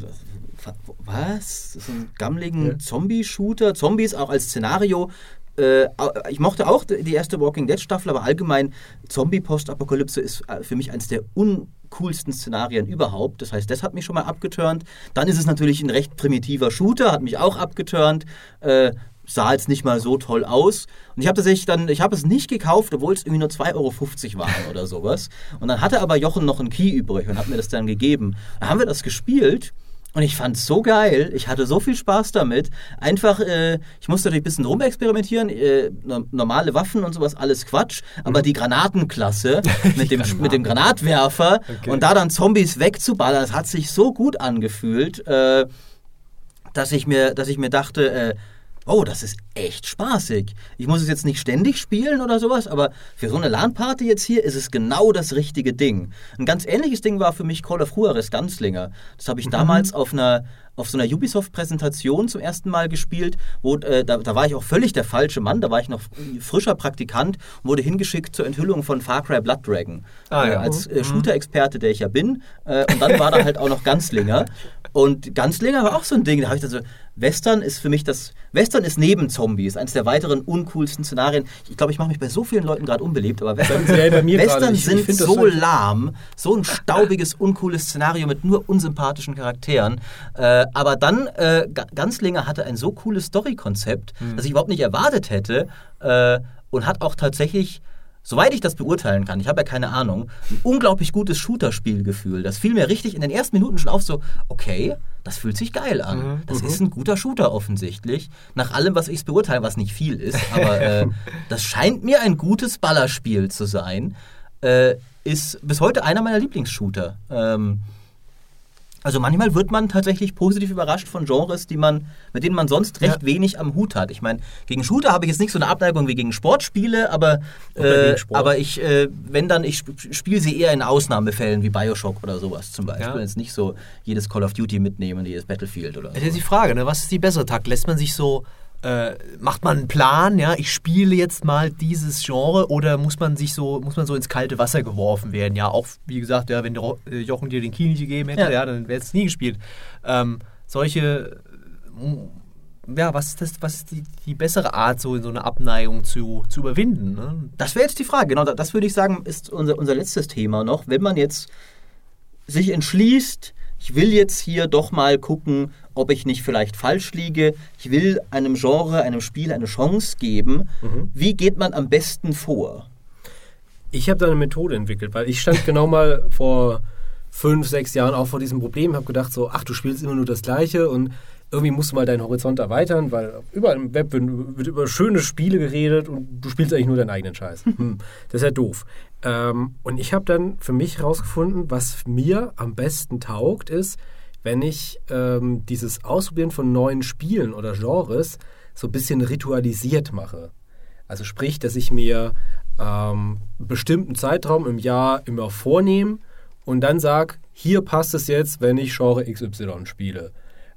was? Das ist ein gammeligen Zombie-Shooter, Zombies auch als Szenario. Äh, ich mochte auch die erste Walking Dead Staffel, aber allgemein Zombie-Postapokalypse ist äh, für mich eines der uncoolsten Szenarien überhaupt. Das heißt, das hat mich schon mal abgeturnt. Dann ist es natürlich ein recht primitiver Shooter, hat mich auch abgeturnt. Äh, sah jetzt nicht mal so toll aus. Und ich habe tatsächlich dann, ich habe es nicht gekauft, obwohl es irgendwie nur 2,50 Euro waren oder sowas. Und dann hatte aber Jochen noch einen Key übrig und hat mir das dann gegeben. Dann haben wir das gespielt. Und ich fand es so geil. Ich hatte so viel Spaß damit. Einfach, äh, ich musste natürlich ein bisschen rumexperimentieren. Äh, no- normale Waffen und sowas, alles Quatsch. Aber die Granatenklasse mit, dem, mit dem Granatwerfer und da dann Zombies wegzuballern, das hat sich so gut angefühlt, äh, dass, ich mir, dass ich mir dachte, äh, oh, das ist echt spaßig. Ich muss es jetzt nicht ständig spielen oder sowas, aber für so eine LAN-Party jetzt hier ist es genau das richtige Ding. Ein ganz ähnliches Ding war für mich Call of Juarez Ganzlinger. Das habe ich damals auf einer auf so einer Ubisoft-Präsentation zum ersten Mal gespielt, wo äh, da, da war ich auch völlig der falsche Mann, da war ich noch frischer Praktikant und wurde hingeschickt zur Enthüllung von Far Cry Blood Dragon. Ah, äh, ja. als äh, Shooter-Experte, der ich ja bin. Äh, und dann war da halt auch noch Ganzlinger. Und Ganzlinger war auch so ein Ding, da habe ich dann so, Western ist für mich das. Western ist neben Zombies eines der weiteren uncoolsten Szenarien. Ich glaube, ich mache mich bei so vielen Leuten gerade unbeliebt, aber Western, Western. Ich- ich sind das so halt- lahm, so ein staubiges, uncooles Szenario mit nur unsympathischen Charakteren. Äh, aber dann, äh, Ga- Ganzlinger hatte ein so cooles Story-Konzept, Hm. das ich überhaupt nicht erwartet hätte äh, und hat auch tatsächlich. Soweit ich das beurteilen kann, ich habe ja keine Ahnung, ein unglaublich gutes Shooter-Spielgefühl. Das fiel mir richtig in den ersten Minuten schon auf, so, okay, das fühlt sich geil an. Mhm, Das ist ein guter Shooter offensichtlich. Nach allem, was ich es beurteile, was nicht viel ist, aber äh, das scheint mir ein gutes Ballerspiel zu sein. Äh, ist bis heute einer meiner Lieblingsshooter. Ähm, also manchmal wird man tatsächlich positiv überrascht von Genres, die man, mit denen man sonst recht wenig am Hut hat. Ich meine, gegen Shooter habe ich jetzt nicht so eine Abneigung wie gegen Sportspiele, aber, äh, Sport. aber ich, äh, wenn dann, ich sp- spiele sie eher in Ausnahmefällen wie Bioshock oder sowas zum Beispiel. Ja. Jetzt nicht so jedes Call of Duty mitnehmen, jedes Battlefield oder Das ist so. die Frage, ne? was ist die bessere Takt? Lässt man sich so, äh, macht man einen Plan, ja, ich spiele jetzt mal dieses Genre oder muss man sich so, muss man so ins kalte Wasser geworfen werden? Ja, auch wie gesagt, ja, wenn äh, Jochen dir den Key nicht gegeben hätte, Ja. ja, dann wäre es nie gespielt. Ähm, solche, ja, was ist das, was ist die, die bessere Art, so in so eine Abneigung zu, zu überwinden? Ne? Das wäre jetzt die Frage, genau. Das würde ich sagen, ist unser, unser letztes Thema noch. Wenn man jetzt sich entschließt, ich will jetzt hier doch mal gucken, ob ich nicht vielleicht falsch liege. Ich will einem Genre, einem Spiel eine Chance geben. Wie geht man am besten vor? Ich habe da eine Methode entwickelt, weil ich stand genau mal vor fünf, sechs Jahren auch vor diesem Problem, habe gedacht so, ach, du spielst immer nur das Gleiche und irgendwie musst du mal deinen Horizont erweitern, weil überall im Web wird, wird über schöne Spiele geredet und du spielst eigentlich nur deinen eigenen Scheiß. Hm, das ist ja doof. Ähm, und ich habe dann für mich herausgefunden, was mir am besten taugt, ist, wenn ich ähm, dieses Ausprobieren von neuen Spielen oder Genres so ein bisschen ritualisiert mache. Also sprich, dass ich mir ähm, einen bestimmten Zeitraum im Jahr immer vornehme und dann sage, hier passt es jetzt, wenn ich Genre XY spiele.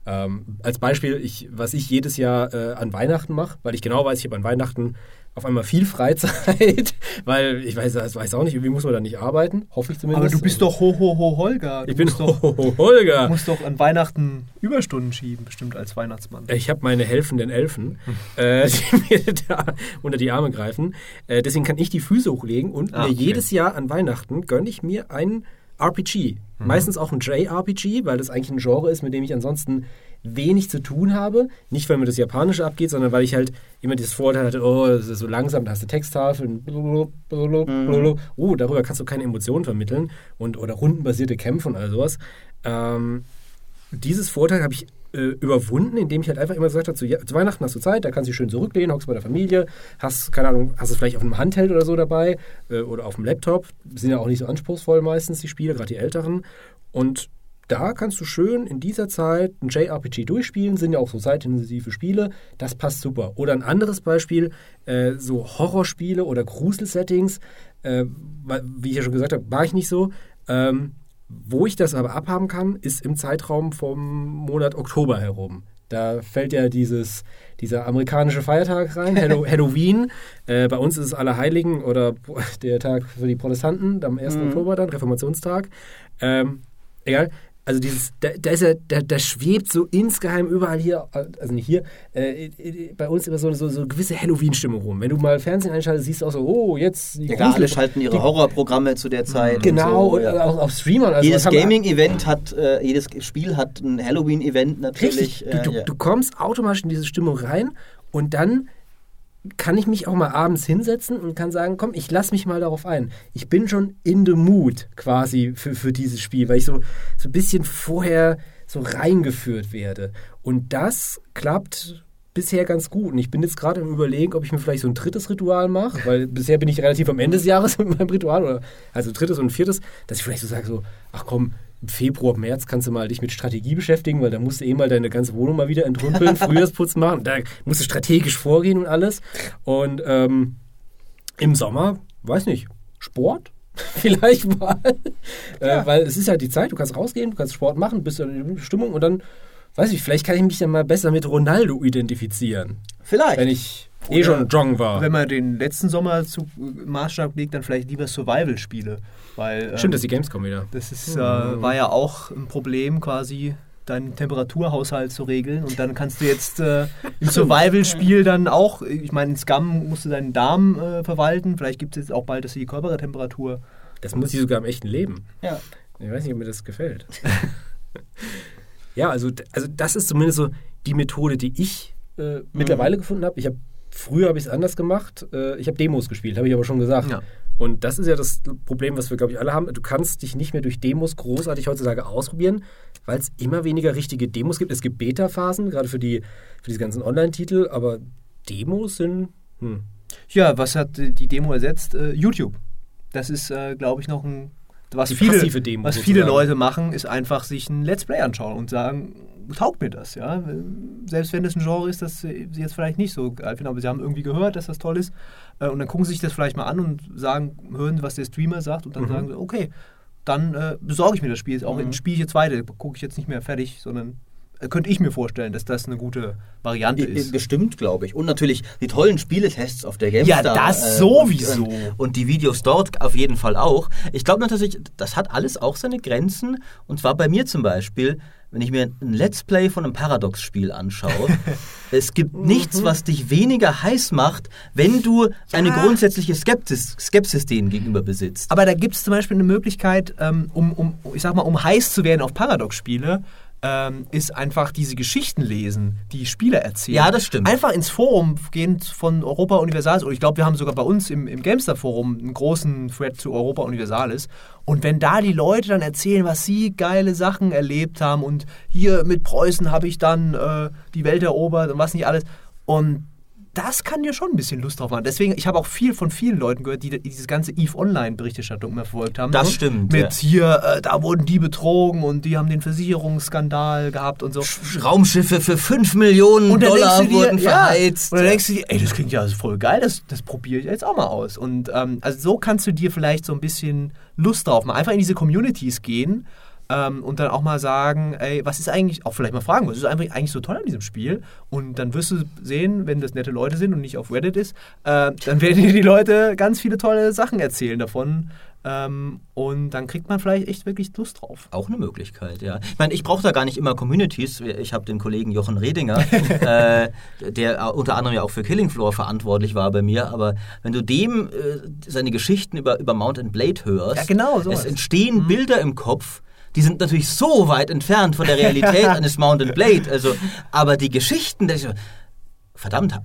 Ähm, als Beispiel, ich, was ich jedes Jahr äh, an Weihnachten mache, weil ich genau weiß, ich habe an Weihnachten auf einmal viel Freizeit, weil ich weiß, das weiß auch nicht, irgendwie muss man da nicht arbeiten, hoffe ich zumindest. Aber du bist doch ho, ho, ho, Holger. Du Ich bin doch, Holger. du musst doch an Weihnachten Überstunden schieben, bestimmt als Weihnachtsmann. Ich habe meine helfenden Elfen, äh, die mir da unter die Arme greifen. Äh, deswegen kann ich die Füße hochlegen und Ah, mir okay. jedes Jahr an Weihnachten gönne ich mir ein RPG. Meistens auch ein JRPG, weil das eigentlich ein Genre ist, mit dem ich ansonsten wenig zu tun habe. Nicht, weil mir das Japanische abgeht, sondern weil ich halt immer dieses Vorteil hatte, oh, das ist so langsam, da hast du Texttafeln, blub, blub, blub. oh, darüber kannst du keine Emotionen vermitteln und oder rundenbasierte Kämpfe und all sowas. Ähm, dieses Vorteil habe ich äh, überwunden, indem ich halt einfach immer gesagt habe, zu, ja, zu Weihnachten hast du Zeit, da kannst du dich schön zurücklehnen, hockst bei der Familie, hast, keine Ahnung, hast es vielleicht auf einem Handheld oder so dabei äh, oder auf dem Laptop. Sind ja auch nicht so anspruchsvoll meistens, die Spiele, gerade die älteren. Und da kannst du schön in dieser Zeit ein JRPG durchspielen, sind ja auch so zeitintensive Spiele, das passt super. Oder ein anderes Beispiel, äh, so Horrorspiele oder Gruselsettings, äh, wie ich ja schon gesagt habe, war ich nicht so. Ähm, wo ich das aber abhaben kann, ist im Zeitraum vom Monat Oktober herum. Da fällt ja dieses, dieser amerikanische Feiertag rein, Hallo, Halloween. Äh, bei uns ist es Allerheiligen oder der Tag für die Protestanten, am 1. Oktober dann, Reformationstag. Ähm, egal. Also dieses, da, da ist ja, da, da schwebt so insgeheim überall hier, also nicht hier, äh, äh, bei uns immer so, so, so eine gewisse Halloween-Stimmung rum. Wenn du mal Fernsehen einschaltest, siehst du auch so, oh, jetzt die Ja, klar, alle schalten ihre Horrorprogramme zu der Zeit. und Genau, so, und ja. auch auf Streamern. Also jedes Gaming-Event hat, äh, jedes Spiel hat ein Halloween-Event natürlich. Richtig. Du, du, äh, ja. du kommst automatisch in diese Stimmung rein und dann kann ich mich auch mal abends hinsetzen und kann sagen, komm, ich lass mich mal darauf ein. Ich bin schon in the mood quasi für, für dieses Spiel, weil ich so, so ein bisschen vorher so reingeführt werde. Und das klappt bisher ganz gut. Und ich bin jetzt gerade im Überlegen, ob ich mir vielleicht so ein drittes Ritual mache, weil bisher bin ich relativ am Ende des Jahres mit meinem Ritual, oder also drittes und viertes, dass ich vielleicht so sage, so, ach komm, Februar, März kannst du mal dich mit Strategie beschäftigen, weil da musst du eh mal deine ganze Wohnung mal wieder entrümpeln, Frühjahrsputz machen. Da musst du strategisch vorgehen und alles. Und ähm, im Sommer, weiß nicht, Sport? Vielleicht mal. Äh, weil es ist halt die Zeit, du kannst rausgehen, du kannst Sport machen, bist in der Stimmung und dann, weiß ich, vielleicht kann ich mich dann mal besser mit Ronaldo identifizieren, Vielleicht. wenn ich eh schon jong war. Wenn man den letzten Sommer zu Maßstab legt, dann vielleicht lieber Survival-Spiele. Weil, ähm, Stimmt, das ist die Gamescom wieder. Das ist, äh, war ja auch ein Problem quasi deinen Temperaturhaushalt zu regeln und dann kannst du jetzt äh, im Survival-Spiel dann auch, ich meine, in Scum musst du deinen Darm äh, verwalten, vielleicht gibt es jetzt auch bald, dass du die Körpertemperatur Das muss ich sogar im echten Leben. Ja. Ich weiß nicht, ob mir das gefällt. ja, also, also das ist zumindest so die Methode, die ich äh, mittlerweile gefunden habe. Ich habe früher habe ich es anders gemacht. Äh, ich habe Demos gespielt, habe ich aber schon gesagt. Ja. Und das ist ja das Problem, was wir glaube ich alle haben. Du kannst dich nicht mehr durch Demos großartig heutzutage ausprobieren, weil es immer weniger richtige Demos gibt. Es gibt Beta-Phasen, gerade für die für diese ganzen Online-Titel, aber Demos sind hm. Ja, was hat die Demo ersetzt? Äh, YouTube. Das ist, äh, glaube ich, noch ein. Was Die viele, was viele. Leute machen, ist einfach sich ein Let's Play anschauen und sagen, taugt mir das, ja. Selbst wenn das ein Genre ist, das sie jetzt vielleicht nicht so geil finden, aber sie haben irgendwie gehört, dass das toll ist. Äh, und dann gucken sie sich das vielleicht mal an und sagen, hören, was der Streamer sagt und dann sagen sie, okay, dann äh, besorge ich mir das Spiel auch. Dann spiele ich jetzt weiter, gucke ich jetzt nicht mehr fertig, sondern könnte ich mir vorstellen, dass das eine gute Variante ist. Bestimmt, glaube ich. Und natürlich die tollen Spieletests auf der GameStar. Ja, das äh, sowieso. Und, und die Videos dort auf jeden Fall auch. Ich glaube natürlich, das hat alles auch seine Grenzen. Und zwar bei mir zum Beispiel, wenn ich mir ein Let's Play von einem Paradox-Spiel anschaue. es gibt nichts, was dich weniger heiß macht, wenn du eine grundsätzliche Skepsis, Skepsis denen gegenüber besitzt. Aber da gibt es zum Beispiel eine Möglichkeit, ähm, um, um, ich sag mal, um heiß zu werden auf Paradox-Spiele, ähm, ist einfach diese Geschichten lesen, die Spieler erzählen. Ja, das stimmt. Einfach ins Forum gehen von Europa Universalis. Und ich glaube, wir haben sogar bei uns im, im Gamester-Forum einen großen Thread zu Europa Universalis. Und wenn da die Leute dann erzählen, was sie geile Sachen erlebt haben und hier mit Preußen habe ich dann äh, die Welt erobert und was nicht alles. Und das kann dir schon ein bisschen Lust drauf machen. Deswegen, ich habe auch viel von vielen Leuten gehört, die, die diese ganze EVE Online-Berichterstattung immer verfolgt haben. Das stimmt, Mit ja. hier, äh, da wurden die betrogen und die haben den Versicherungsskandal gehabt und so. Raumschiffe für 5 Millionen Dollar dir, wurden verheizt. Ja, und dann denkst du dir, ey, das klingt ja voll geil, das, das probiere ich jetzt auch mal aus. Und ähm, also so kannst du dir vielleicht so ein bisschen Lust drauf machen. Einfach in diese Communities gehen ähm, und dann auch mal sagen, ey, was ist eigentlich, auch vielleicht mal fragen, was ist eigentlich, eigentlich so toll an diesem Spiel? Und dann wirst du sehen, wenn das nette Leute sind und nicht auf Reddit ist, äh, dann werden dir die Leute ganz viele tolle Sachen erzählen davon. Ähm, und dann kriegt man vielleicht echt wirklich Lust drauf. Auch eine Möglichkeit, ja. Ich meine, ich brauche da gar nicht immer Communities. Ich habe den Kollegen Jochen Redinger, äh, der unter anderem ja auch für Killing Floor verantwortlich war bei mir. Aber wenn du dem äh, seine Geschichten über, über Mount and Blade hörst, Ja, genau, es entstehen Bilder im Kopf, die sind natürlich so weit entfernt von der Realität eines Mount and Blade. Also, aber die Geschichten, das, verdammt,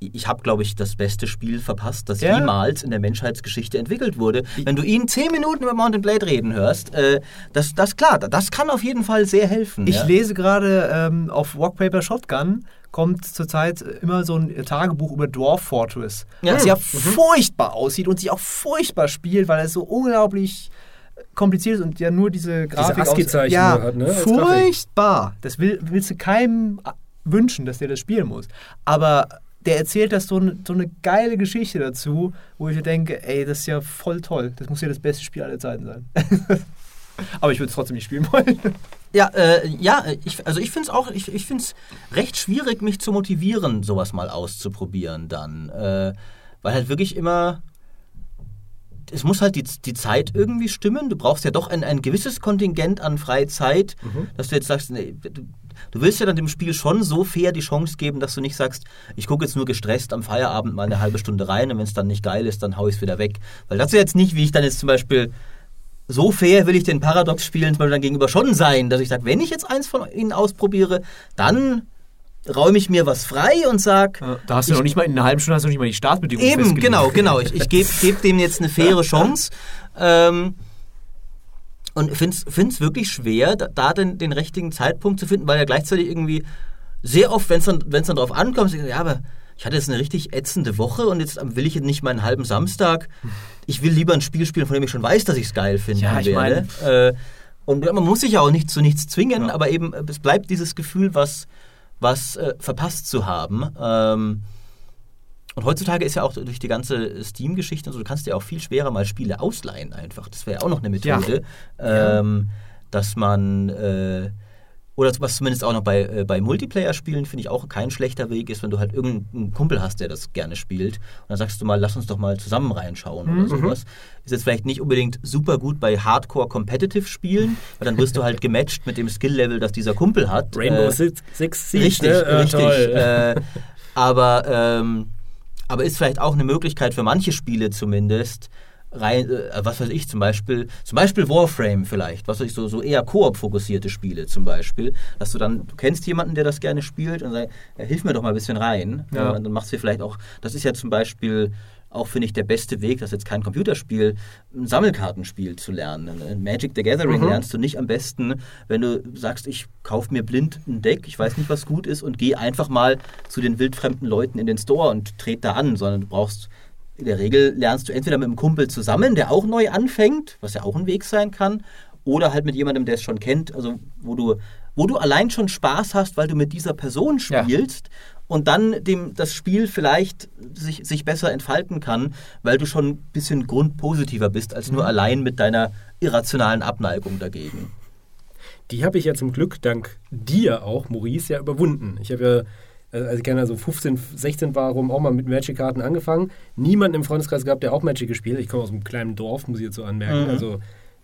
ich habe, glaube ich, das beste Spiel verpasst, das Ja. jemals in der Menschheitsgeschichte entwickelt wurde. Wenn du ihn zehn Minuten über Mount and Blade reden hörst, äh, das, das klar, das kann auf jeden Fall sehr helfen. Ich ja. lese gerade ähm, auf Rock Paper Shotgun kommt zurzeit immer so ein Tagebuch über Dwarf Fortress, Ja. das ja Mhm. furchtbar aussieht und sich auch furchtbar spielt, weil es so unglaublich kompliziert ist und ja nur diese Grafik aus- ASCII-Zeichen ja, hat, ne, furchtbar. Das will, willst du keinem wünschen, dass der das spielen muss. Aber der erzählt das so, eine- so eine geile Geschichte dazu, wo ich mir denke, ey, das ist ja voll toll. Das muss ja das beste Spiel aller Zeiten sein. Aber ich würde es trotzdem nicht spielen wollen. Ja, äh, ja ich, also ich finde es auch, ich, ich finde es recht schwierig, mich zu motivieren, sowas mal auszuprobieren dann. Äh, weil halt wirklich immer, es muss halt die, die Zeit irgendwie stimmen. Du brauchst ja doch ein, ein gewisses Kontingent an Freizeit, dass du jetzt sagst, nee, du, du willst ja dann dem Spiel schon so fair die Chance geben, dass du nicht sagst, ich gucke jetzt nur gestresst am Feierabend mal eine halbe Stunde rein und wenn es dann nicht geil ist, dann hau ich es wieder weg. Weil das ist ja jetzt nicht, wie ich dann jetzt zum Beispiel so fair will ich den Paradox-Spielen zum Beispiel dann gegenüber schon sein, dass ich sage, wenn ich jetzt eins von ihnen ausprobiere, dann räume ich mir was frei und sage, Da hast du noch nicht mal in einer halben Stunde hast du noch nicht mal die Startbedingungen eben, genau, genau, ich, ich gebe geb dem jetzt eine faire Chance. Ähm, und finde es wirklich schwer, da, da den, den richtigen Zeitpunkt zu finden, weil ja gleichzeitig irgendwie sehr oft, wenn es dann, wenn's dann drauf ankommt, ich sag, ja, aber ich hatte jetzt eine richtig ätzende Woche und jetzt will ich jetzt nicht meinen halben Samstag. Ich will lieber ein Spiel spielen, von dem ich schon weiß, dass ich es geil finde. Ja, ich werde. Äh, und man muss sich ja auch nicht zu nichts zwingen, aber eben äh, es bleibt dieses Gefühl, was, was äh, verpasst zu haben. Ähm, und heutzutage ist ja auch durch die ganze Steam-Geschichte, also du kannst dir auch viel schwerer mal Spiele ausleihen einfach. Das wäre ja auch noch eine Methode, ähm, dass man äh, Oder was zumindest auch noch bei, äh, bei Multiplayer-Spielen, finde ich auch kein schlechter Weg ist, wenn du halt irgendeinen Kumpel hast, der das gerne spielt. Und dann sagst du mal, lass uns doch mal zusammen reinschauen Mhm. oder sowas. Ist jetzt vielleicht nicht unbedingt super gut bei Hardcore-Competitive-Spielen, weil dann wirst du halt gematcht mit dem Skill-Level, das dieser Kumpel hat. Rainbow Äh, Six, Six Siege, Richtig, ne? Äh, richtig. Äh, aber, ähm, aber ist vielleicht auch eine Möglichkeit für manche Spiele zumindest, rein, äh, was weiß ich, zum Beispiel, zum Beispiel Warframe vielleicht, was weiß ich, so, so eher Koop-fokussierte Spiele zum Beispiel, dass du dann, du kennst jemanden, der das gerne spielt und sagst, ja, hilf mir doch mal ein bisschen rein. Ja. Und dann machst du vielleicht auch, das ist ja zum Beispiel auch, finde ich, der beste Weg, das ist jetzt kein Computerspiel, ein Sammelkartenspiel zu lernen. In Magic the Gathering Mhm. lernst du nicht am besten, wenn du sagst, ich kaufe mir blind ein Deck, ich weiß nicht, was gut ist und gehe einfach mal zu den wildfremden Leuten in den Store und trete da an, sondern du brauchst, in der Regel lernst du entweder mit einem Kumpel zusammen, der auch neu anfängt, was ja auch ein Weg sein kann, oder halt mit jemandem, der es schon kennt, also wo du, wo du allein schon Spaß hast, weil du mit dieser Person Ja. spielst und dann dem das Spiel vielleicht sich, sich besser entfalten kann, weil du schon ein bisschen grundpositiver bist, als nur allein mit deiner irrationalen Abneigung dagegen. Die habe ich ja zum Glück dank dir auch, Maurice, ja überwunden. Ich habe ja, äh, als ich gerne so 15, 16 war, rum auch mal mit Magic-Karten angefangen. Niemanden im Freundeskreis gehabt, der auch Magic gespielt hat. Ich komme aus einem kleinen Dorf, muss ich jetzt so anmerken. Mhm. Also,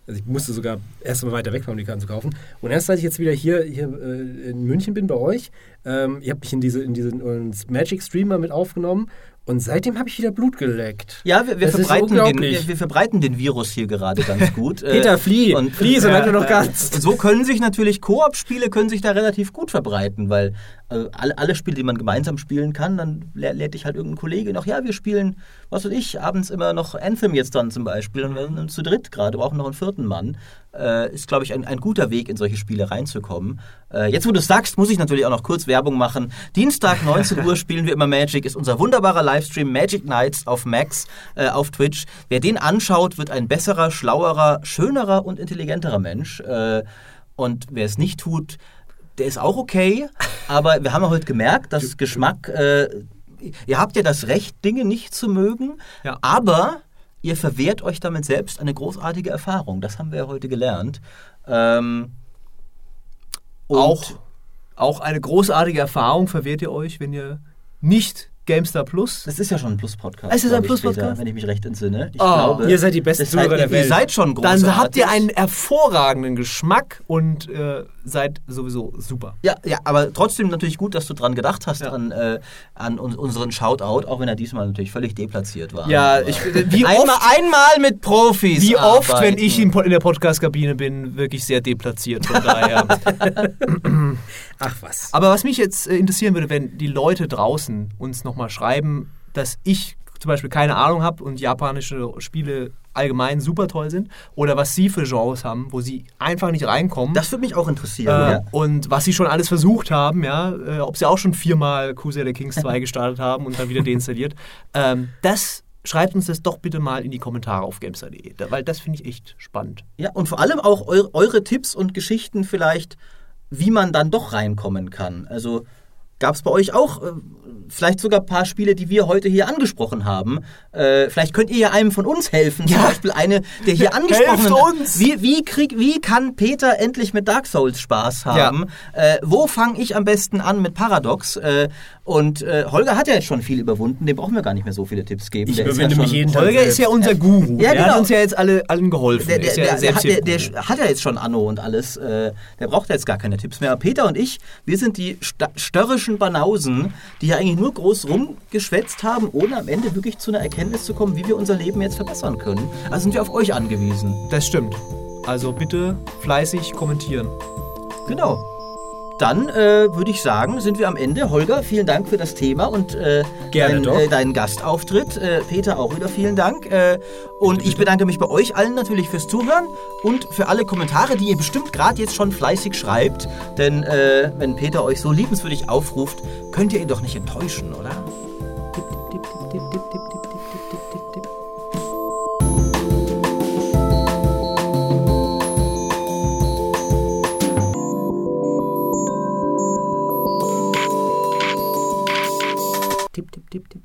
also ich musste sogar erst mal weiter weg fahren, um die Karten zu kaufen. Und erst als ich jetzt wieder hier, hier äh, in München bin bei euch, ähm, ihr habt mich in diese in diesen Magic-Streamer mit aufgenommen und seitdem habe ich wieder Blut geleckt. Ja, wir, wir, verbreiten den, wir, wir verbreiten den Virus hier gerade ganz gut. Äh, Peter, flieh! und- flieh, solange du noch. Und so können sich natürlich Koop-Spiele können sich da relativ gut verbreiten, weil äh, alle, alle Spiele, die man gemeinsam spielen kann, dann lä- lädt dich halt irgendein Kollege noch, ja, wir spielen, was weiß ich, abends immer noch Anthem jetzt dann zum Beispiel und wir sind zu dritt gerade, brauchen noch einen vierten Mann. Äh, ist, glaube ich, ein, ein guter Weg, in solche Spiele reinzukommen. Äh, jetzt, wo du es sagst, muss ich natürlich auch noch kurz Werbung machen. Dienstag, 19 Uhr spielen wir immer Magic, ist unser wunderbarer Livestream Magic Nights auf Max äh, auf Twitch. Wer den anschaut, wird ein besserer, schlauerer, schönerer und intelligenterer Mensch. Äh, und wer es nicht tut, der ist auch okay. Aber wir haben ja heute gemerkt, dass Geschmack, äh, ihr habt ja das Recht, Dinge nicht zu mögen, Ja. aber ihr verwehrt euch damit selbst eine großartige Erfahrung. Das haben wir ja heute gelernt. Ähm, auch, auch eine großartige Erfahrung verwehrt ihr euch, wenn ihr nicht GameStar Plus. Das ist ja schon ein Plus-Podcast. Es ist ein Plus-Podcast? Wenn ich mich recht entsinne. Ich Oh, glaube, ihr seid die besten seid, Zuhörer der Ihr Welt. seid schon großartig. Dann habt ihr einen hervorragenden Geschmack und äh, seid sowieso super. Ja, ja, aber trotzdem natürlich gut, dass du dran gedacht hast Ja. an, äh, an un unseren Shoutout, auch wenn er diesmal natürlich völlig deplatziert war. Ja, ich, wie einmal, oft, einmal mit Profis. wie oft, wenn arbeiten. ich in, in der Podcast-Kabine bin, wirklich sehr deplatziert. Von daher. Ach was. Aber was mich jetzt äh, interessieren würde, wenn die Leute draußen uns nochmal schreiben, dass ich zum Beispiel keine Ahnung habe und japanische Spiele allgemein super toll sind oder was sie für Genres haben, wo sie einfach nicht reinkommen. Das würde mich auch interessieren. äh, ja. Und was sie schon alles versucht haben, ja, äh, ob sie auch schon viermal Crusader Kings 2 gestartet haben und dann wieder deinstalliert. Ähm, das schreibt uns das doch bitte mal in die Kommentare auf gamestar.de, da- weil das finde ich echt spannend. Ja, und vor allem auch eu eure Tipps und Geschichten vielleicht, wie man dann doch reinkommen kann. Also gab es bei euch auch äh, vielleicht sogar ein paar Spiele, die wir heute hier angesprochen haben. Äh, vielleicht könnt ihr ja einem von uns helfen. Zum Beispiel eine, der hier angesprochen Helft uns! Wie, wie, krieg, wie kann Peter endlich mit Dark Souls Spaß haben? Äh, wo fange ich am besten an mit Paradox? Äh, und äh, Holger hat ja jetzt schon viel überwunden, dem brauchen wir gar nicht mehr so viele Tipps geben. Ich Der ist überwinde ja mich jeden Tag. Holger ist ja unser Guru. Ja, Der genau. hat uns ja jetzt alle, allen geholfen. Der, Er der, ist ja der, der, hat, hat ja jetzt schon Anno und alles. Äh, der braucht ja jetzt gar keine Tipps mehr. Aber Peter und ich, wir sind die sta- störrischen Banausen, die ja eigentlich nur groß rumgeschwätzt haben, ohne am Ende wirklich zu einer Erkenntnis zu kommen, wie wir unser Leben jetzt verbessern können. Also sind wir auf euch angewiesen. Das stimmt. Also bitte fleißig kommentieren. Genau. Dann äh, würde ich sagen, sind wir am Ende. Holger, vielen Dank für das Thema und äh, Gerne dein, doch. äh, deinen Gastauftritt. Äh, Peter auch wieder vielen Dank. Äh, und ich bedanke mich bei euch allen natürlich fürs Zuhören und für alle Kommentare, die ihr bestimmt gerade jetzt schon fleißig schreibt. Denn äh, wenn Peter euch so liebenswürdig aufruft, könnt ihr ihn doch nicht enttäuschen, oder? Tipp, tipp, tipp, tipp, tipp,